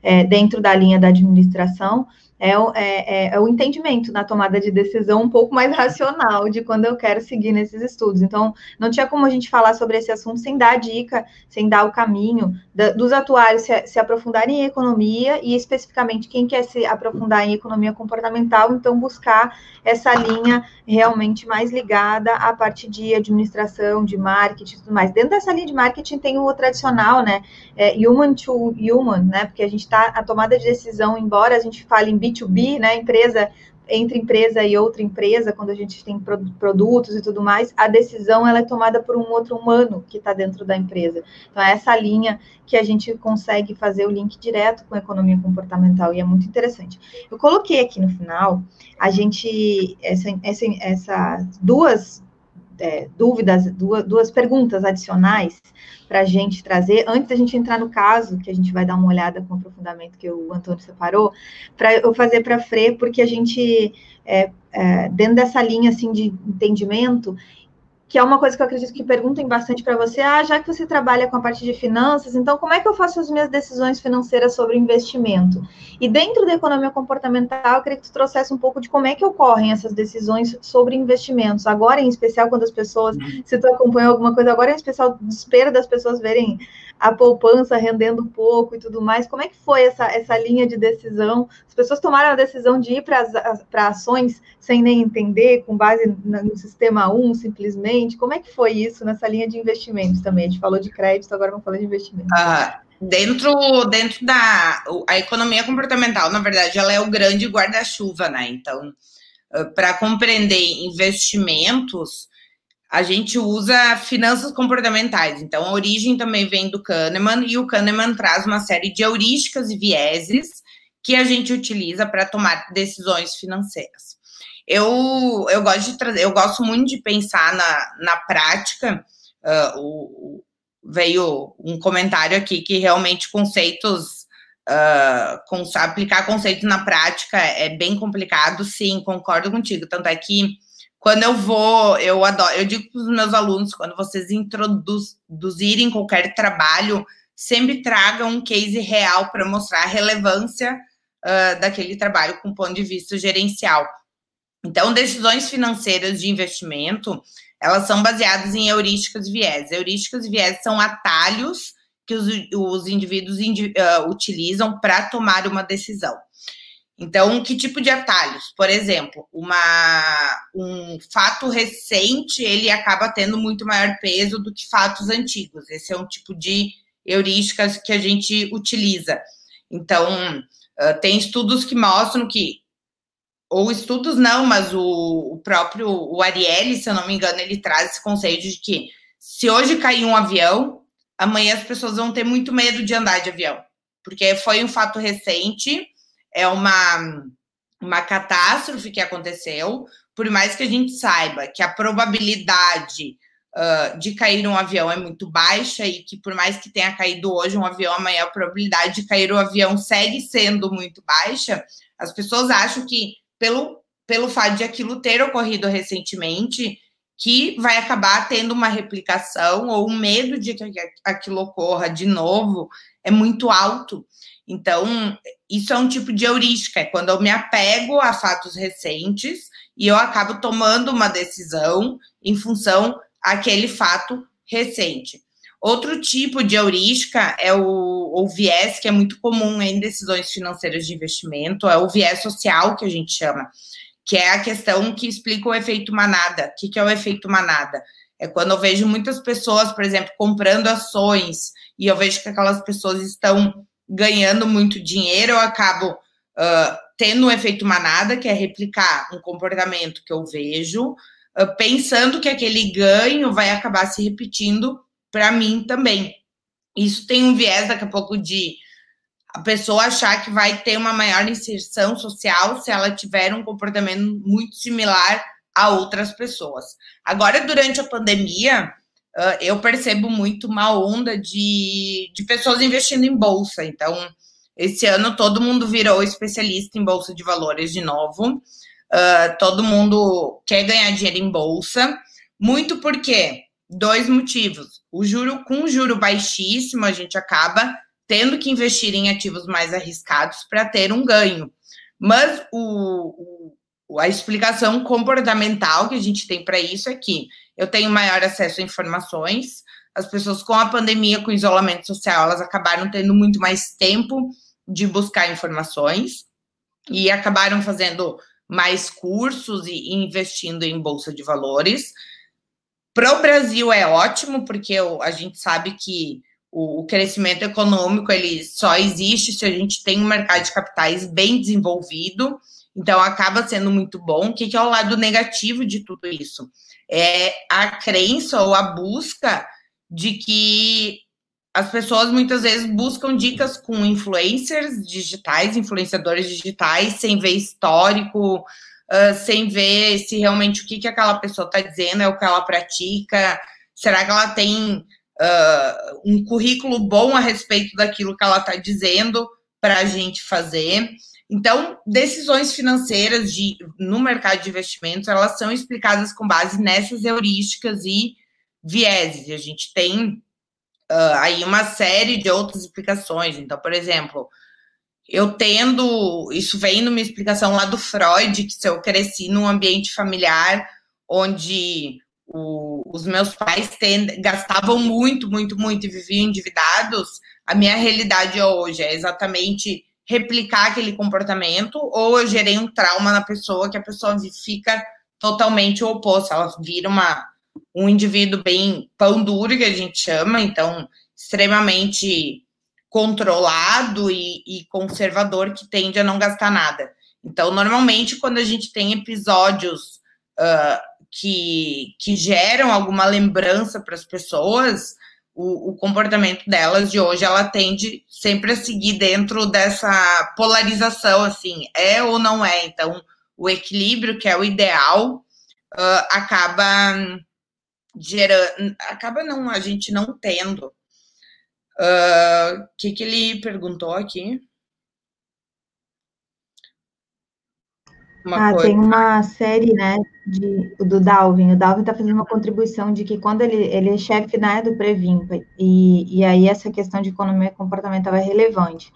é, dentro da linha da administração, é, é, é, é, o entendimento na tomada de decisão um pouco mais racional de quando eu quero seguir nesses estudos. Então, não tinha como a gente falar sobre esse assunto sem dar a dica, sem dar o caminho da, dos atuários se, se aprofundarem em economia e especificamente quem quer se aprofundar em economia comportamental, então buscar essa linha realmente mais ligada à parte de administração, de marketing e tudo mais. Dentro dessa linha de marketing tem o tradicional, né? É, human to human, né? Porque a gente está, a tomada de decisão, embora a gente fale em B2B, né? Empresa entre empresa e outra empresa, quando a gente tem produtos e tudo mais, a decisão ela é tomada por um outro humano que está dentro da empresa. Então, é essa linha que a gente consegue fazer o link direto com a economia comportamental, e é muito interessante. Eu coloquei aqui no final, a gente, essa, essa, essa duas é, dúvidas, duas, duas perguntas adicionais para a gente trazer, antes da gente entrar no caso, que a gente vai dar uma olhada com o aprofundamento que o Antônio separou, para eu fazer para a Fre, porque a gente, é, é, dentro dessa linha assim, de entendimento, que é uma coisa que eu acredito que perguntem bastante para você. Ah, já que você trabalha com a parte de finanças, então como é que eu faço as minhas decisões financeiras sobre investimento? E dentro da economia comportamental, eu queria que tu trouxesse um pouco de como é que ocorrem essas decisões sobre investimentos. Agora, em especial, quando as pessoas, uhum. se tu acompanhou alguma coisa, agora em especial, o desespero das pessoas verem a poupança rendendo pouco e tudo mais. Como é que foi essa, essa linha de decisão? As pessoas tomaram a decisão de ir para ações sem nem entender, com base no sistema 1, simplesmente. Como é que foi isso nessa linha de investimentos também? A gente falou de crédito, agora vamos falar de investimentos. Ah, dentro, dentro da a economia comportamental, na verdade, ela é o grande guarda-chuva, né? Então, ah, para compreender investimentos, a gente usa finanças comportamentais. Então, a origem também vem do Kahneman, e o Kahneman traz uma série de heurísticas e vieses que a gente utiliza para tomar decisões financeiras. Eu, eu gosto de trazer, eu gosto muito de pensar na, na prática. Uh, o, veio um comentário aqui que realmente conceitos, uh, com, aplicar conceitos na prática é bem complicado. Sim, concordo contigo. Tanto é que quando eu vou, eu adoro, eu digo para os meus alunos, quando vocês introduzirem qualquer trabalho, sempre tragam um case real para mostrar a relevância uh, daquele trabalho com ponto de vista gerencial. Então, decisões financeiras de investimento, elas são baseadas em heurísticas e viés. Heurísticas e viés são atalhos que os, os indivíduos uh, utilizam para tomar uma decisão. Então, que tipo de atalhos? Por exemplo, uma, um fato recente, ele acaba tendo muito maior peso do que fatos antigos. Esse é um tipo de heurísticas que a gente utiliza. Então, uh, tem estudos que mostram que, ou estudos não, mas o, o próprio o Ariely, se eu não me engano, ele traz esse conceito de que se hoje cair um avião, amanhã as pessoas vão ter muito medo de andar de avião, porque foi um fato recente, é uma, uma catástrofe que aconteceu, por mais que a gente saiba que a probabilidade uh, de cair um avião é muito baixa e que por mais que tenha caído hoje um avião, amanhã a probabilidade de cair o avião segue sendo muito baixa, as pessoas acham que pelo, pelo fato de aquilo ter ocorrido recentemente, que vai acabar tendo uma replicação ou um medo de que aquilo ocorra de novo é muito alto. Então, isso é um tipo de heurística, é quando eu me apego a fatos recentes e eu acabo tomando uma decisão em função aquele fato recente. Outro tipo de heurística é o, o, viés que é muito comum em decisões financeiras de investimento, é o viés social que a gente chama, que é a questão que explica o efeito manada. O que, que é o efeito manada? É quando eu vejo muitas pessoas, por exemplo, comprando ações e eu vejo que aquelas pessoas estão ganhando muito dinheiro, eu acabo uh, tendo um efeito manada, que é replicar um comportamento que eu vejo, ah, pensando que aquele ganho vai acabar se repetindo para mim também. Isso tem um viés daqui a pouco de a pessoa achar que vai ter uma maior inserção social se ela tiver um comportamento muito similar a outras pessoas. Agora, durante a pandemia, ah, eu percebo muito uma onda de, de pessoas investindo em bolsa. Então, esse ano todo mundo virou especialista em bolsa de valores de novo. Uh, todo mundo quer ganhar dinheiro em bolsa, muito porque dois motivos. O juro com juro baixíssimo, a gente acaba tendo que investir em ativos mais arriscados para ter um ganho. Mas o, o, a explicação comportamental que a gente tem para isso é que eu tenho maior acesso a informações. As pessoas com a pandemia, com isolamento social, elas acabaram tendo muito mais tempo de buscar informações e acabaram fazendo mais cursos e investindo em bolsa de valores. Para o Brasil é ótimo, porque a gente sabe que o, crescimento econômico ele só existe se a gente tem um mercado de capitais bem desenvolvido, então acaba sendo muito bom. O que, que é o lado negativo de tudo isso? É a crença ou a busca de que as pessoas muitas vezes buscam dicas com influencers digitais, influenciadores digitais, sem ver histórico, uh, sem ver se realmente o que, que aquela pessoa está dizendo é o que ela pratica, será que ela tem uh, um currículo bom a respeito daquilo que ela está dizendo para a gente fazer. Então, decisões financeiras de, no mercado de investimentos, elas são explicadas com base nessas heurísticas e vieses. A gente tem uh, aí uma série de outras explicações. Então, por exemplo, eu tendo, isso vem numa explicação lá do Freud, que se eu cresci num ambiente familiar onde o, os meus pais gastavam muito, muito, muito e viviam endividados, a minha realidade hoje é exatamente replicar aquele comportamento, ou eu gerei um trauma na pessoa que a pessoa fica totalmente oposto, ela vira uma um indivíduo bem pão duro, que a gente chama, então extremamente controlado e, e, conservador, que tende a não gastar nada. Então, normalmente, quando a gente tem episódios uh, que, que geram alguma lembrança para as pessoas, o, o, comportamento delas de hoje, ela tende sempre a seguir dentro dessa polarização, assim, é ou não é. Então, o equilíbrio, que é o ideal, uh, acaba gerando, acaba não, a gente não tendo. O uh, que, que ele perguntou aqui? Uma ah, coisa. tem uma série, né, de, do Dalvin. O Dalvin está fazendo uma contribuição de que quando ele, ele é chefe né, do Previmpa, e, e aí essa questão de economia comportamental é relevante.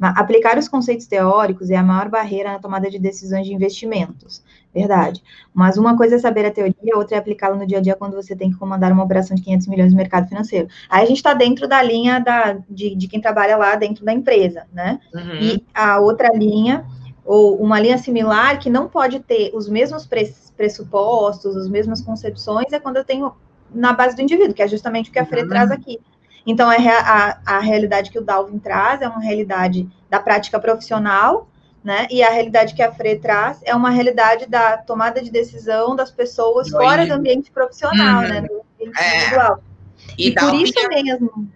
Aplicar os conceitos teóricos é a maior barreira na tomada de decisões de investimentos, verdade. Mas uma coisa é saber a teoria, outra é aplicá-la no dia a dia quando você tem que comandar uma operação de 500 milhões no mercado financeiro. Aí a gente está dentro da linha da, de, de, quem trabalha lá dentro da empresa, né? Uhum. E a outra linha, ou uma linha similar, que não pode ter os mesmos pressupostos, as mesmas concepções, é quando eu tenho na base do indivíduo, que é justamente o que a Fred uhum. traz aqui. Então, é a, a realidade que o Dalvin traz é uma realidade da prática profissional, né? E a realidade que a Fre traz é uma realidade da tomada de decisão das pessoas do fora do ambiente profissional, né? uhum. né? individual. É. E, e por isso mesmo.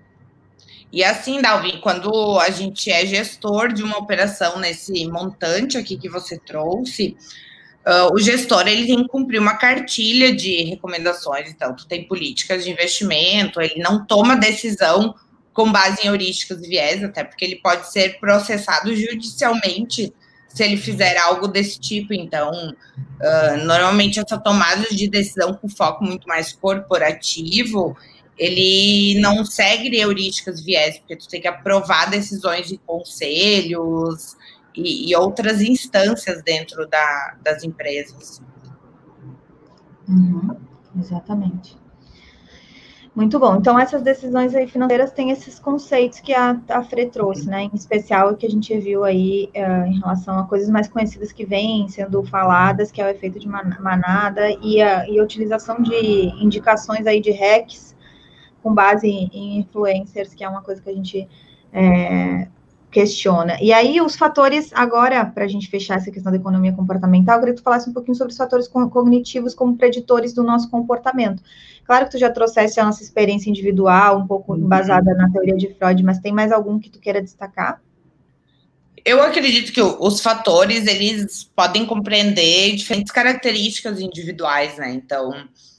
E assim, Dalvin, quando a gente é gestor de uma operação nesse montante aqui que você trouxe, uh, o gestor ele tem que cumprir uma cartilha de recomendações. Então, tu tem políticas de investimento, ele não toma decisão com base em heurísticas e viés, até porque ele pode ser processado judicialmente se ele fizer algo desse tipo. Então, uh, normalmente essa tomada de decisão com foco muito mais corporativo, ele não segue heurísticas e viés, porque tu tem que aprovar decisões de conselhos e, e outras instâncias dentro da, das empresas. Uhum, exatamente. Muito bom. Então, essas decisões aí financeiras têm esses conceitos que a, a FRE trouxe, né? Em especial o que a gente viu aí uh, em relação a coisas mais conhecidas que vêm sendo faladas, que é o efeito de manada e a, e a utilização de indicações aí de hacks com base em, em influencers, que é uma coisa que a gente é, questiona. E aí, os fatores, agora, para a gente fechar essa questão da economia comportamental, eu queria que tu falasse um pouquinho sobre os fatores cognitivos como preditores do nosso comportamento. Claro que tu já trouxeste a nossa experiência individual, um pouco uhum. embasada na teoria de Freud, mas tem mais algum que tu queira destacar? Eu acredito que os fatores, eles podem compreender diferentes características individuais, né? Então,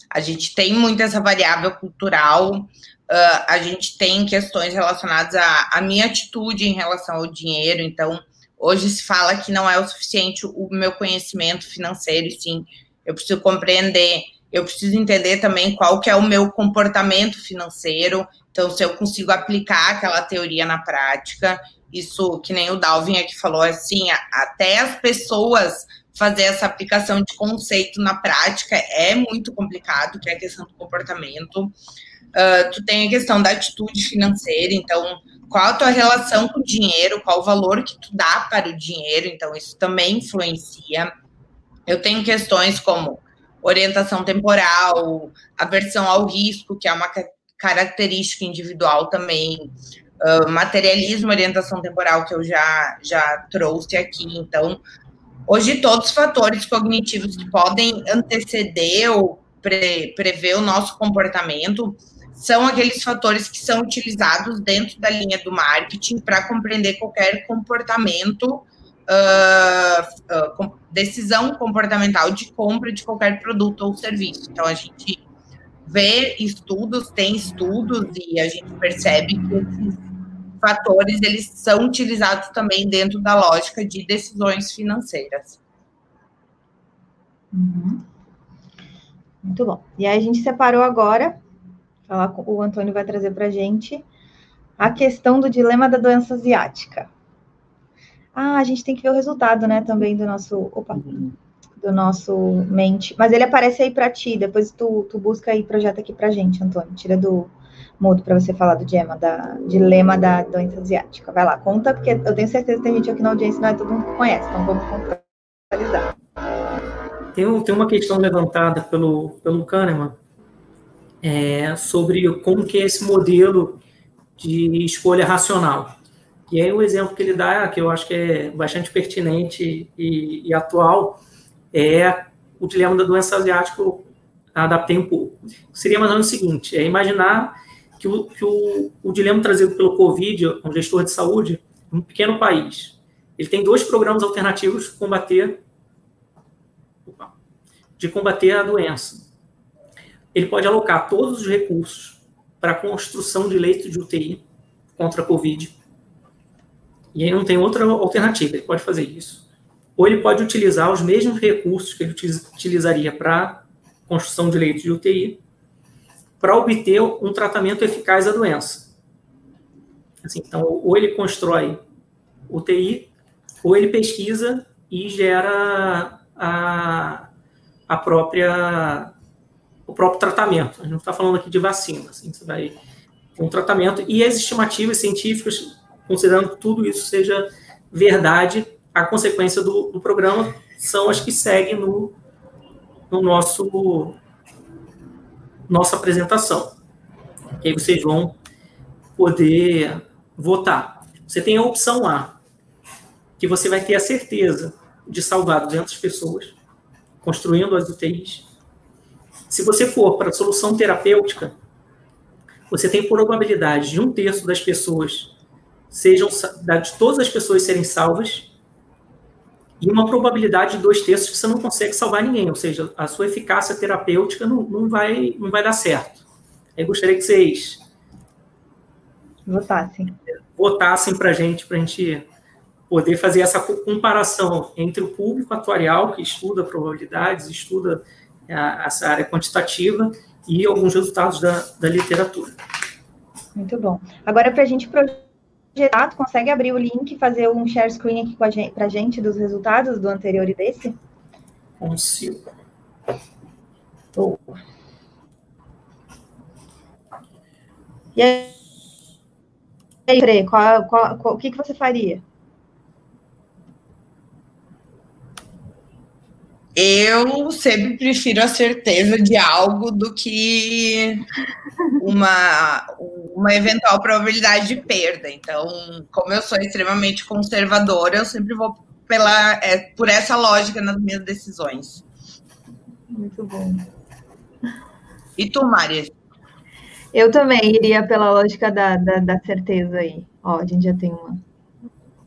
a gente tem muito essa variável cultural, Uh, a gente tem questões relacionadas à, à, minha atitude em relação ao dinheiro. Então, hoje se fala que não é o suficiente o meu conhecimento financeiro, sim, eu preciso compreender, eu preciso entender também qual que é o meu comportamento financeiro. Então, se eu consigo aplicar aquela teoria na prática, isso que nem o Dalvin aqui falou, assim, até as pessoas fazer essa aplicação de conceito na prática é muito complicado, que é a questão do comportamento. Uh, tu tem a questão da atitude financeira, então, qual a tua relação com o dinheiro, qual o valor que tu dá para o dinheiro, então, isso também influencia. Eu tenho questões como orientação temporal, aversão ao risco, que é uma característica individual também, uh, materialismo, orientação temporal, que eu já, já trouxe aqui. Então, hoje, todos os fatores cognitivos que podem anteceder ou pre, prever o nosso comportamento são aqueles fatores que são utilizados dentro da linha do marketing para compreender qualquer comportamento, uh, uh, decisão comportamental de compra de qualquer produto ou serviço. Então, a gente vê estudos, tem estudos, e a gente percebe que esses fatores eles são utilizados também dentro da lógica de decisões financeiras. Uhum. Muito bom. E aí a gente separou agora o Antônio vai trazer para a gente a questão do dilema da doença asiática. Ah, a gente tem que ver o resultado, né, também do nosso, opa, do nosso mente. Mas ele aparece aí para ti, depois tu, tu busca aí, projeta aqui para gente, Antônio. Tira do mudo para você falar do dilema da, dilema da doença asiática. Vai lá, conta, porque eu tenho certeza que tem gente aqui na audiência, não é todo mundo que conhece, então vamos contextualizar. Tem, tem uma questão levantada pelo, pelo Kahneman, é, sobre como que é esse modelo de escolha racional. E aí o exemplo que ele dá, que eu acho que é bastante pertinente e, e atual, é o dilema da doença asiática, eu adaptei um pouco. Seria mais ou menos o seguinte, é imaginar que o, que o, o dilema trazido pelo Covid, um gestor de saúde, um pequeno país, ele tem dois programas alternativos de combater, de combater a doença ele pode alocar todos os recursos para a construção de leitos de UTI contra a Covid. E aí não tem outra alternativa, ele pode fazer isso. Ou ele pode utilizar os mesmos recursos que ele utilizaria para construção de leitos de UTI para obter um tratamento eficaz da doença. Assim, então, ou ele constrói UTI, ou ele pesquisa e gera a, a própria o próprio tratamento. A gente não está falando aqui de vacina, assim, você vai um tratamento e as estimativas científicas, considerando que tudo isso seja verdade, a consequência do, do programa são as que seguem no, no nosso nossa apresentação. E aí vocês vão poder votar. Você tem a opção A, que você vai ter a certeza de salvar 200 pessoas, construindo as UTIs Se você for para a solução terapêutica, você tem probabilidade de um terço das pessoas sejam de todas as pessoas serem salvas e uma probabilidade de dois terços que você não consegue salvar ninguém, ou seja, a sua eficácia terapêutica não, não, vai, não vai dar certo. Eu gostaria que vocês votassem, votassem para a gente, para a gente poder fazer essa comparação entre o público atuarial, que estuda probabilidades, estuda a, essa área quantitativa, e alguns resultados da, da literatura. Muito bom. Agora, para a gente projetar, tu consegue abrir o link e fazer um share screen aqui para a gente dos resultados do anterior e desse? Consigo. Oh. E aí, Fre, qual, qual, qual, o que, que você faria? Eu sempre prefiro a certeza de algo do que uma, uma eventual probabilidade de perda. Então, como eu sou extremamente conservadora, eu sempre vou pela, é, por essa lógica nas minhas decisões. Muito bom. E tu, Maria? Eu também iria pela lógica da, da, da, certeza aí. Ó, a gente já tem uma.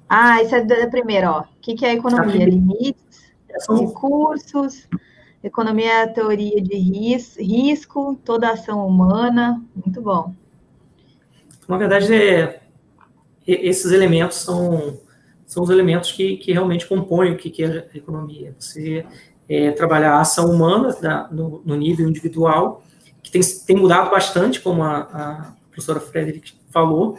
Ah, essa é da primeira, ó. O que, que é economia? Limites, recursos, economia é a teoria de ris, risco, toda ação humana. Muito bom. Na verdade, é, esses elementos são, são os elementos que, que realmente compõem o que, que é a economia. Você é, trabalhar a ação humana da, no, no nível individual que tem, tem mudado bastante, como a, a professora Frederick falou,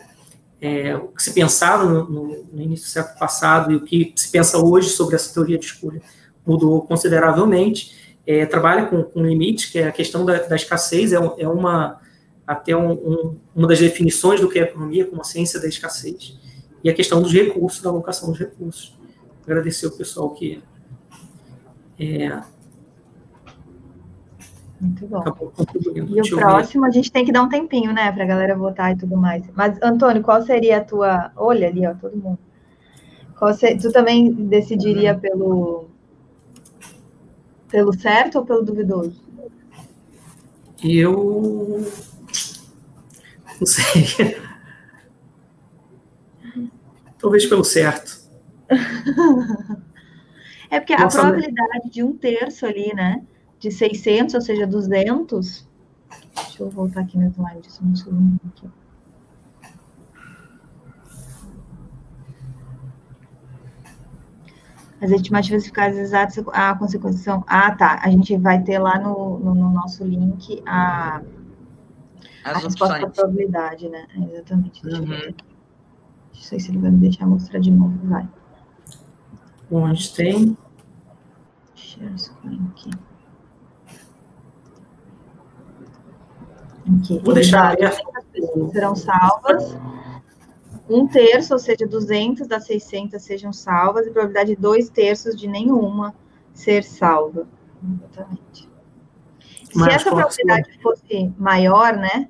é, o que se pensava no, no, no, início do século passado e o que se pensa hoje sobre essa teoria de escolha mudou consideravelmente. É, trabalha com, com limites, que é a questão da, da escassez, é, é uma até um, um, uma das definições do que é economia, como a ciência da escassez, e a questão dos recursos, da alocação dos recursos. Agradecer o pessoal que é, muito bom. E o próximo, a gente tem que dar um tempinho, né, para a galera votar e tudo mais. Mas, Antônio, qual seria a tua. Olha ali, ó, todo mundo. Qual se... Tu também decidiria uhum. pelo. Pelo certo ou pelo duvidoso? Eu. Não sei. Talvez pelo certo. <laughs> é porque Nossa, a probabilidade de um terço ali, né? de 600, ou seja, 200. Deixa eu voltar aqui no slide, só um segundo aqui. As estimativas fiscais exatas, a consequência são. Ah, tá. A gente vai ter lá no, no, no nosso link a, a resposta à probabilidade, né? Exatamente. Deixa uhum. eu ver. Não sei se ele vai me deixar mostrar de novo. Vai. Bom, a gente tem. Share screen aqui. Okay. Vou deixar aberto. Serão salvas. Um terço, ou seja, 200 das 600 sejam salvas, e probabilidade de dois terços de nenhuma ser salva. Exatamente. Se essa probabilidade fosse maior, né?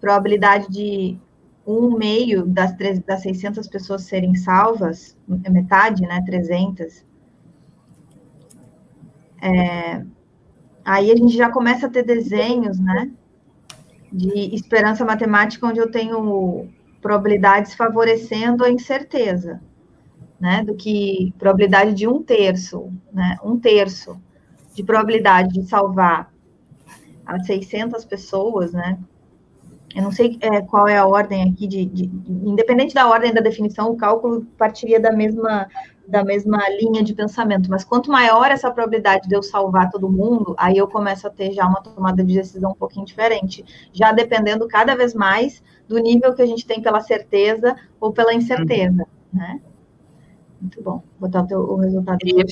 Probabilidade de um meio das, das 600 pessoas serem salvas, é metade, né? 300. É, aí a gente já começa a ter desenhos, né? de esperança matemática, onde eu tenho probabilidades favorecendo a incerteza, né? Do que probabilidade de um terço, né? Um terço de probabilidade de salvar as 600 pessoas, né? Eu não sei é, qual é a ordem aqui de, de, independente da ordem da definição, o cálculo partiria da mesma da mesma linha de pensamento, mas quanto maior essa probabilidade de eu salvar todo mundo, aí eu começo a ter já uma tomada de decisão um pouquinho diferente, já dependendo cada vez mais do nível que a gente tem pela certeza ou pela incerteza, né? Muito bom. Vou botar o, teu, o resultado. E,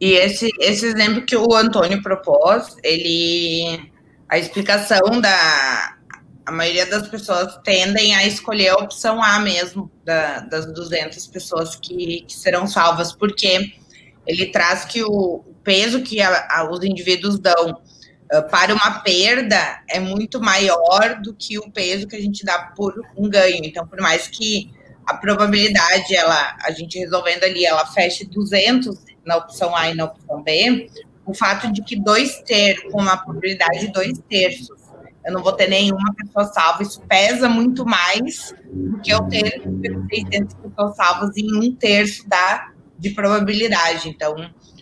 e esse, esse exemplo que o Antônio propôs, ele a explicação da a maioria das pessoas tendem a escolher a opção A mesmo, da, das 200 pessoas que, que, serão salvas, porque ele traz que o peso que a, a, os indivíduos dão uh, para uma perda é muito maior do que o peso que a gente dá por um ganho. Então, por mais que a probabilidade, ela, a gente resolvendo ali, ela feche 200 na opção A e na opção B, o fato de que dois terços, com uma probabilidade de dois terços, eu não vou ter nenhuma pessoa salva, isso pesa muito mais do que eu ter 600 pessoas salvas em um terço da, de probabilidade. Então,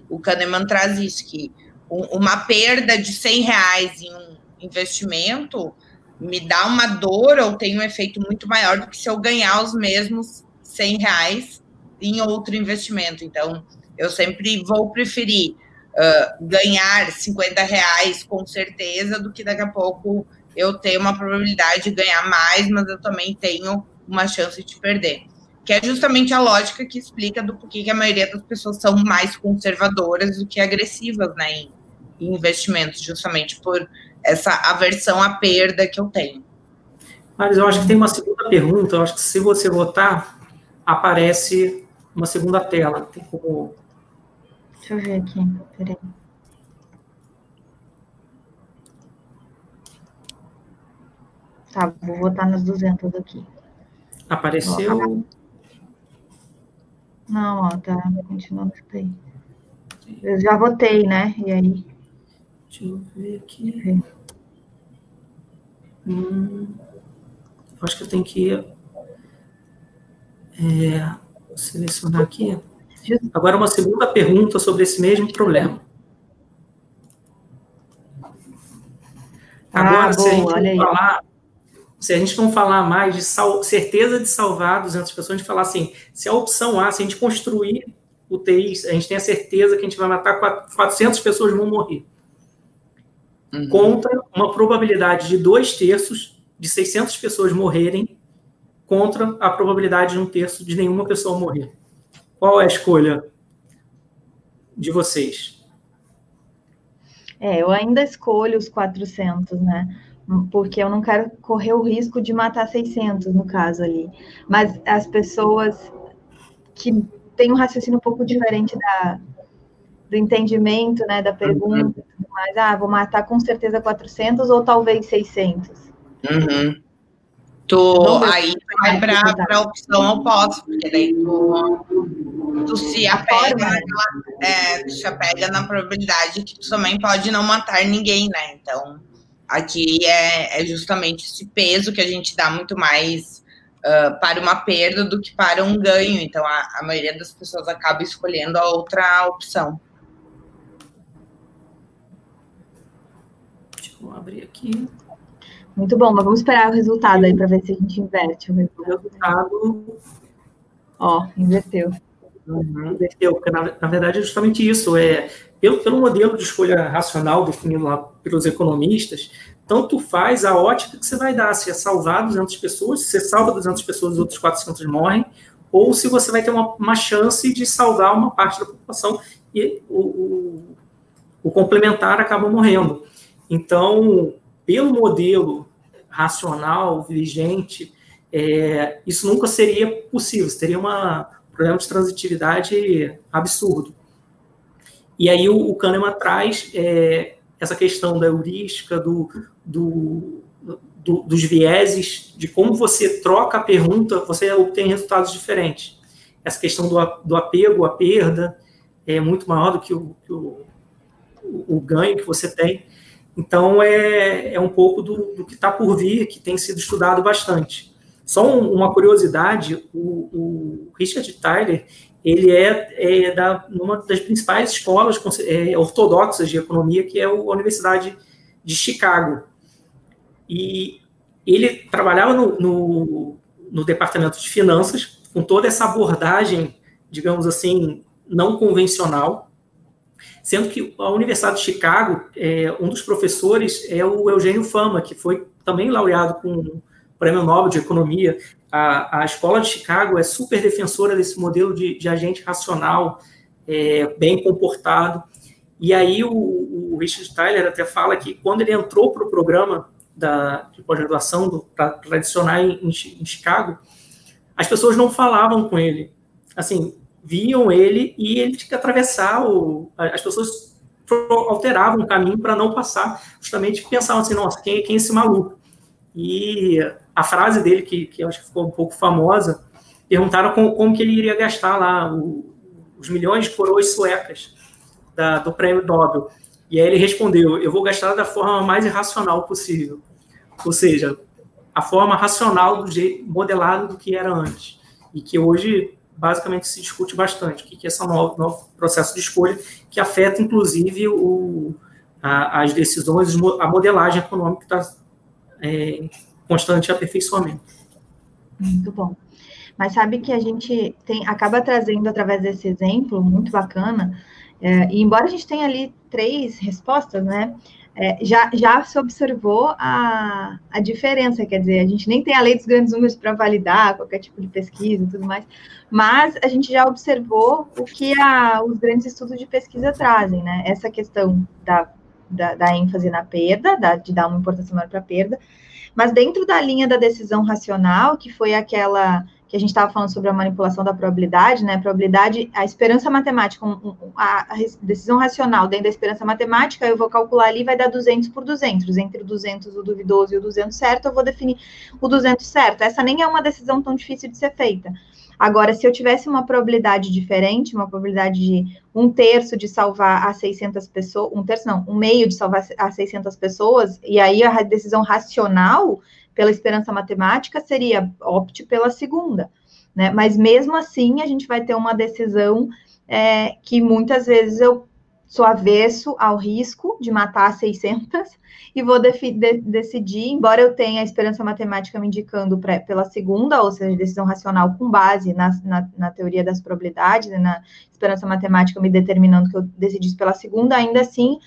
o Kahneman traz isso, que uma perda de 100 reais em um investimento me dá uma dor ou tem um efeito muito maior do que se eu ganhar os mesmos 100 reais em outro investimento. Então, eu sempre vou preferir uh, ganhar 50 reais com certeza do que daqui a pouco eu ter uma probabilidade de ganhar mais, mas eu também tenho uma chance de perder. Que é justamente a lógica que explica do porquê que a maioria das pessoas são mais conservadoras do que agressivas né, em, em investimentos, justamente por essa aversão à perda que eu tenho. Mas eu acho que tem uma segunda pergunta. Eu acho que se você votar, aparece uma segunda tela. Tem como Deixa eu ver aqui, peraí. Tá, vou votar nas 200 aqui. Apareceu? Não, ó, tá continuando isso daí. Eu já votei, né? E aí? Deixa eu ver aqui. Hum, acho que eu tenho que é, selecionar aqui. Agora, uma segunda pergunta sobre esse mesmo problema. Agora, ah, se, a gente falar, se a gente não falar mais de sal, certeza de salvar 200 pessoas, a gente falar assim, se a opção A, se a gente construir UTIs, a gente tem a certeza que a gente vai matar 400 pessoas vão morrer. Uhum. Contra uma probabilidade de dois terços de 600 pessoas morrerem contra a probabilidade de um terço de nenhuma pessoa morrer. Qual é a escolha de vocês? É, eu ainda escolho os 400, né? Porque eu não quero correr o risco de matar 600, no caso ali. Mas as pessoas que têm um raciocínio um pouco diferente da, do entendimento, né, da pergunta, uhum. mas, ah, vou matar com certeza 400 ou talvez 600. Uhum. Tu, aí vai para a opção oposta, porque daí tu, tu se apega, naquela, é, tu se apega na probabilidade que tu também pode não matar ninguém, né? Então, aqui é, é justamente esse peso que a gente dá muito mais uh, para uma perda do que para um ganho. Então, a, a maioria das pessoas acaba escolhendo a outra opção. Deixa eu abrir aqui. Muito bom, mas vamos esperar o resultado aí para ver se a gente inverte o resultado. Ó, inverteu. Uhum, inverteu, porque na, na, verdade é justamente isso. É, pelo, pelo modelo de escolha racional definido lá pelos economistas, tanto faz a ótica que você vai dar, se é salvar 200 pessoas, se você salva 200 pessoas e outros 400 morrem, ou se você vai ter uma, uma chance de salvar uma parte da população e o, o, o complementar acaba morrendo. Então, pelo modelo racional vigente, é, isso nunca seria possível, teria uma, um problema de transitividade absurdo. E aí o, o Kahneman traz é, essa questão da heurística, do, do, do, dos vieses, de como você troca a pergunta, você obtém resultados diferentes. Essa questão do, apego à perda é muito maior do que o, que o, o ganho que você tem. Então, é, é um pouco do, do que está por vir, que tem sido estudado bastante. Só um, uma curiosidade, o, o, Richard Tyler, ele é, é da, uma das principais escolas é, ortodoxas de economia, que é a Universidade de Chicago. E ele trabalhava no, no, no departamento de finanças, com toda essa abordagem, digamos assim, não convencional, Sendo que a Universidade de Chicago, é, um dos professores é o Eugênio Fama, que foi também laureado com o Prêmio Nobel de Economia. A, a escola de Chicago é super defensora desse modelo de, de agente racional, é, bem comportado. E aí o, o, Richard Tyler até fala que quando ele entrou para o programa da, de pós-graduação para tradicionar em, em Chicago, as pessoas não falavam com ele. Assim, viam ele e ele tinha que atravessar o, as pessoas alteravam o caminho para não passar, justamente pensavam assim, nossa, quem, quem é esse maluco? E a frase dele, que, que eu acho que ficou um pouco famosa, perguntaram como, como que ele iria gastar lá o, os milhões de coroas suecas. da, do prêmio Nobel. E aí ele respondeu: eu vou gastar da forma mais irracional possível. Ou seja, a forma racional do jeito modelado do que era antes. E que hoje basicamente se discute bastante, o que é esse novo, novo processo de escolha, que afeta, inclusive, o, a, as decisões, a modelagem econômica está é, constante aperfeiçoamento. Muito bom. Mas sabe que a gente tem, acaba trazendo, através desse exemplo, muito bacana, é, e embora a gente tenha ali três respostas, né, é, já, já se observou a, a diferença, quer dizer, a gente nem tem a lei dos grandes números para validar qualquer tipo de pesquisa e tudo mais, mas a gente já observou o que a, os grandes estudos de pesquisa trazem, né? Essa questão da, da, da ênfase na perda, da, de dar uma importância maior para a perda, mas dentro da linha da decisão racional, que foi aquela que a gente estava falando sobre a manipulação da probabilidade, né? A probabilidade, a esperança matemática, a, decisão racional dentro da esperança matemática, eu vou calcular ali, vai dar 200 por 200. Entre o 200, o duvidoso e o 200 certo, eu vou definir o 200 certo. Essa nem é uma decisão tão difícil de ser feita. Agora, se eu tivesse uma probabilidade diferente, uma probabilidade de um terço de salvar a 600 pessoas, um terço não, um meio de salvar a 600 pessoas, e aí a decisão racional pela esperança matemática seria opte pela segunda, né? Mas mesmo assim, a gente vai ter uma decisão é, que muitas vezes eu sou avesso ao risco de matar 600 <laughs> e vou de, decidir, embora eu tenha a esperança matemática me indicando pra, pela segunda, ou seja, decisão racional com base na, na, na teoria das probabilidades, né, na esperança matemática me determinando que eu decidisse pela segunda, ainda assim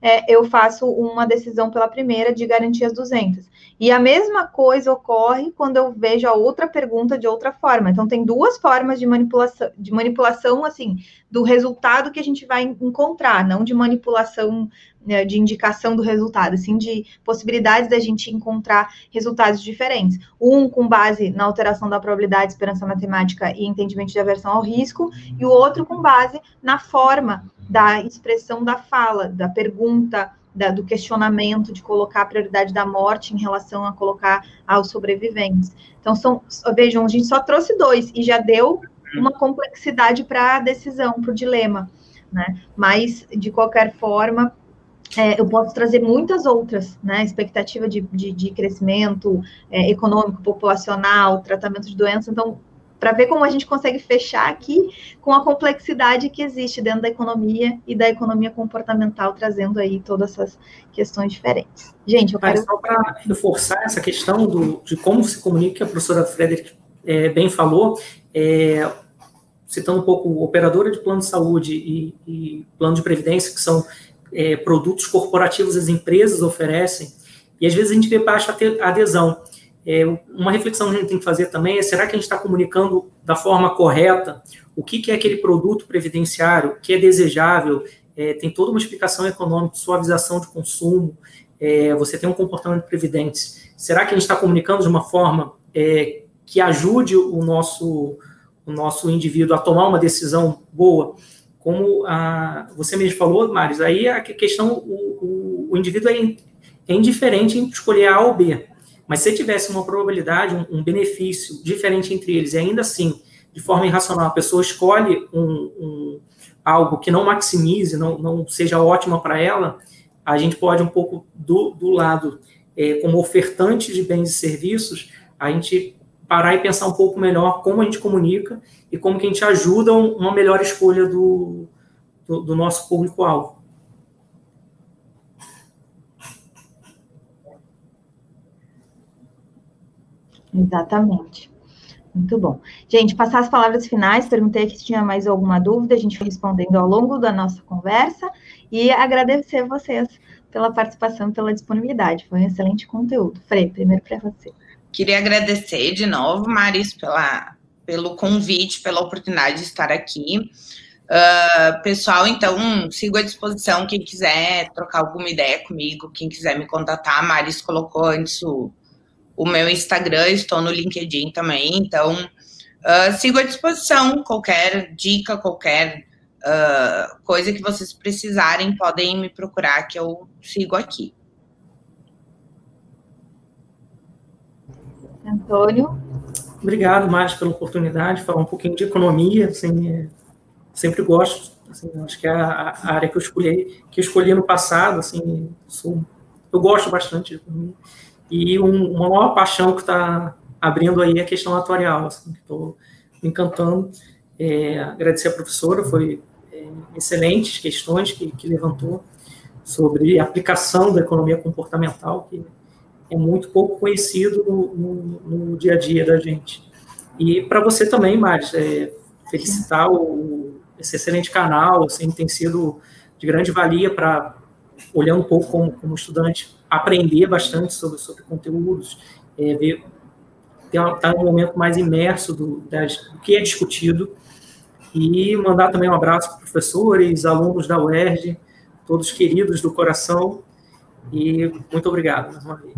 é, eu faço uma decisão pela primeira de garantir as 200. E a mesma coisa ocorre quando eu vejo a outra pergunta de outra forma. Então, tem duas formas de manipulação, de manipulação, assim, do resultado que a gente vai encontrar, não de manipulação né, de indicação do resultado, assim, de possibilidades da gente encontrar resultados diferentes. Um com base na alteração da probabilidade, esperança matemática e entendimento de aversão ao risco, e o outro com base na forma da expressão da fala, da pergunta, da, do questionamento, de colocar a prioridade da morte em relação a colocar aos sobreviventes. Então, são, vejam, a gente só trouxe dois e já deu uma complexidade para a decisão, para o dilema, né? Mas, de qualquer forma, é, eu posso trazer muitas outras, né? Expectativa de, de, de crescimento é, econômico, populacional, tratamento de doenças. Então, para ver como a gente consegue fechar aqui com a complexidade que existe dentro da economia e da economia comportamental, trazendo aí todas essas questões diferentes. Gente, eu quero... Só para reforçar essa questão do, de como se comunica, que a professora Frederick é, bem falou, é, citando um pouco operadora de plano de saúde e, e plano de previdência, que são é, produtos corporativos as empresas oferecem, e às vezes a gente vê baixa adesão. É, uma reflexão que a gente tem que fazer também é: será que a gente está comunicando da forma correta o que, que é aquele produto previdenciário, que é desejável, é, tem toda uma explicação econômica, suavização de consumo, é, você tem um comportamento previdente. Será que a gente está comunicando de uma forma é, que ajude o nosso, o nosso indivíduo a tomar uma decisão boa? Como a, você mesmo falou, Maris, aí a questão, o, o, o indivíduo é, é indiferente em escolher A ou B. Mas se tivesse uma probabilidade, um, um, benefício diferente entre eles, e ainda assim, de forma irracional, a pessoa escolhe um, um algo que não maximize, não, não seja ótima para ela, a gente pode um pouco do, do lado é, como ofertante de bens e serviços, a gente parar e pensar um pouco melhor como a gente comunica e como que a gente ajuda uma melhor escolha do, do, do nosso público-alvo. Exatamente. Muito bom. Gente, passar as palavras finais, perguntei se tinha mais alguma dúvida, a gente foi respondendo ao longo da nossa conversa e agradecer vocês pela participação, pela disponibilidade. Foi um excelente conteúdo. Frei, primeiro para você. Queria agradecer de novo, Maris, pela, pelo convite, pela oportunidade de estar aqui. Uh, pessoal, então, sigo à disposição quem quiser trocar alguma ideia comigo, quem quiser me contatar. Maris colocou antes o, o meu Instagram, estou no LinkedIn também, então uh, sigo à disposição. Qualquer dica, qualquer uh, coisa que vocês precisarem, podem me procurar que eu sigo aqui. Antônio. Obrigado, Márcio, pela oportunidade de falar um pouquinho de economia. Assim, é, sempre gosto Assim, acho que é a, área que eu escolhi, que eu escolhi no passado, assim, sou, eu gosto bastante de economia. E um, uma maior paixão que está abrindo aí é a questão atuarial, assim, estou me encantando. É, agradecer a professora, foi é, excelentes questões que, que levantou sobre aplicação da economia comportamental, que é muito pouco conhecido no, no, no dia a dia da gente. E para você também, Maris, é, felicitar o, esse excelente canal, assim, tem sido de grande valia para, olhando um pouco como, como, estudante, aprender bastante sobre, sobre conteúdos, é, ver, estar tá um momento mais imerso do, das, do que é discutido, e mandar também um abraço para professores, alunos da UERJ, todos queridos do coração, e muito obrigado mais uma vez.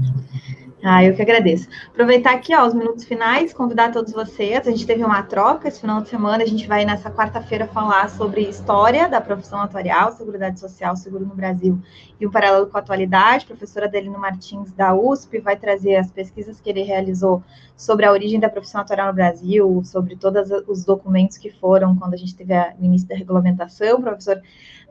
Ah, eu que agradeço. Aproveitar aqui, ó, os minutos finais, convidar todos vocês. A gente teve uma troca esse final de semana. A gente vai nessa quarta-feira falar sobre história da profissão atuarial, seguridade social, seguro no Brasil e o paralelo com a atualidade. A professora Adelino Martins, da USP, vai trazer as pesquisas que ele realizou sobre a origem da profissão atuarial no Brasil, sobre todos os documentos que foram quando a gente teve o início da regulamentação. O professor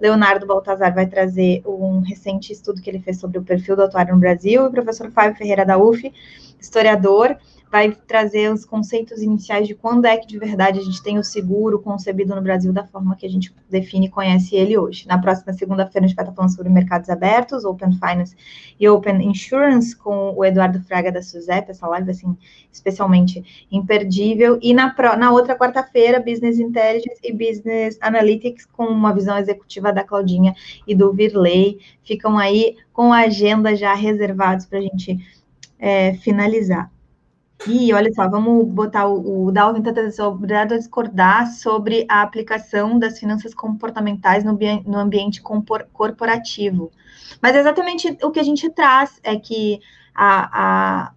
Leonardo Baltazar vai trazer um recente estudo que ele fez sobre o perfil do atuário no Brasil, e o professor Fábio Ferreira da UF, historiador, vai trazer os conceitos iniciais de quando é que de verdade a gente tem o seguro concebido no Brasil da forma que a gente define e conhece ele hoje. Na próxima segunda-feira a gente vai estar falando sobre mercados abertos, Open Finance e Open Insurance com o Eduardo Fraga da Suzep, essa live assim especialmente imperdível. E na, na outra quarta-feira, Business Intelligence e Business Analytics com uma visão executiva da Claudinha e do Virley. Ficam aí com a agenda já reservados para a gente é, finalizar. E olha só, vamos botar o, o Dalvin está a discordar sobre a aplicação das finanças comportamentais no, no ambiente corporativo. Mas exatamente o que a gente traz é que a, a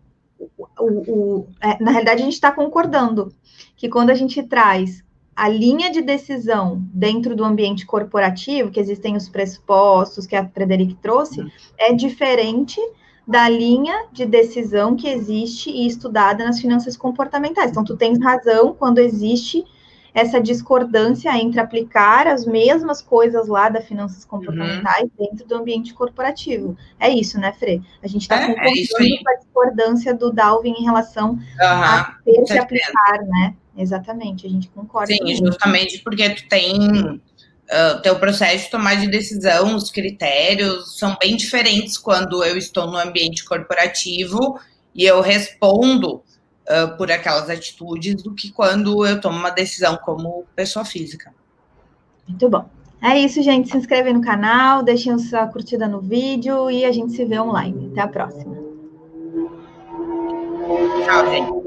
o, o, é, na realidade a gente está concordando que quando a gente traz a linha de decisão dentro do ambiente corporativo, que existem os pressupostos que a Frederic trouxe, uhum. é diferente da linha de decisão que existe e estudada nas finanças comportamentais. Então, tu tens razão quando existe essa discordância entre aplicar as mesmas coisas lá da finanças comportamentais uhum. dentro do ambiente corporativo. É isso, né, Fre? A gente está é, concordando é com a discordância do Dalvin em relação uhum. a ter que aplicar, né? Exatamente, a gente concorda. Sim, justamente porque tu tem uh, teu processo de tomar de decisão, os critérios são bem diferentes quando eu estou no ambiente corporativo e eu respondo uh, por aquelas atitudes do que quando eu tomo uma decisão como pessoa física. Muito bom. É isso, gente. Se inscreve no canal, deixem sua curtida no vídeo e a gente se vê online. Até a próxima. Tchau, gente.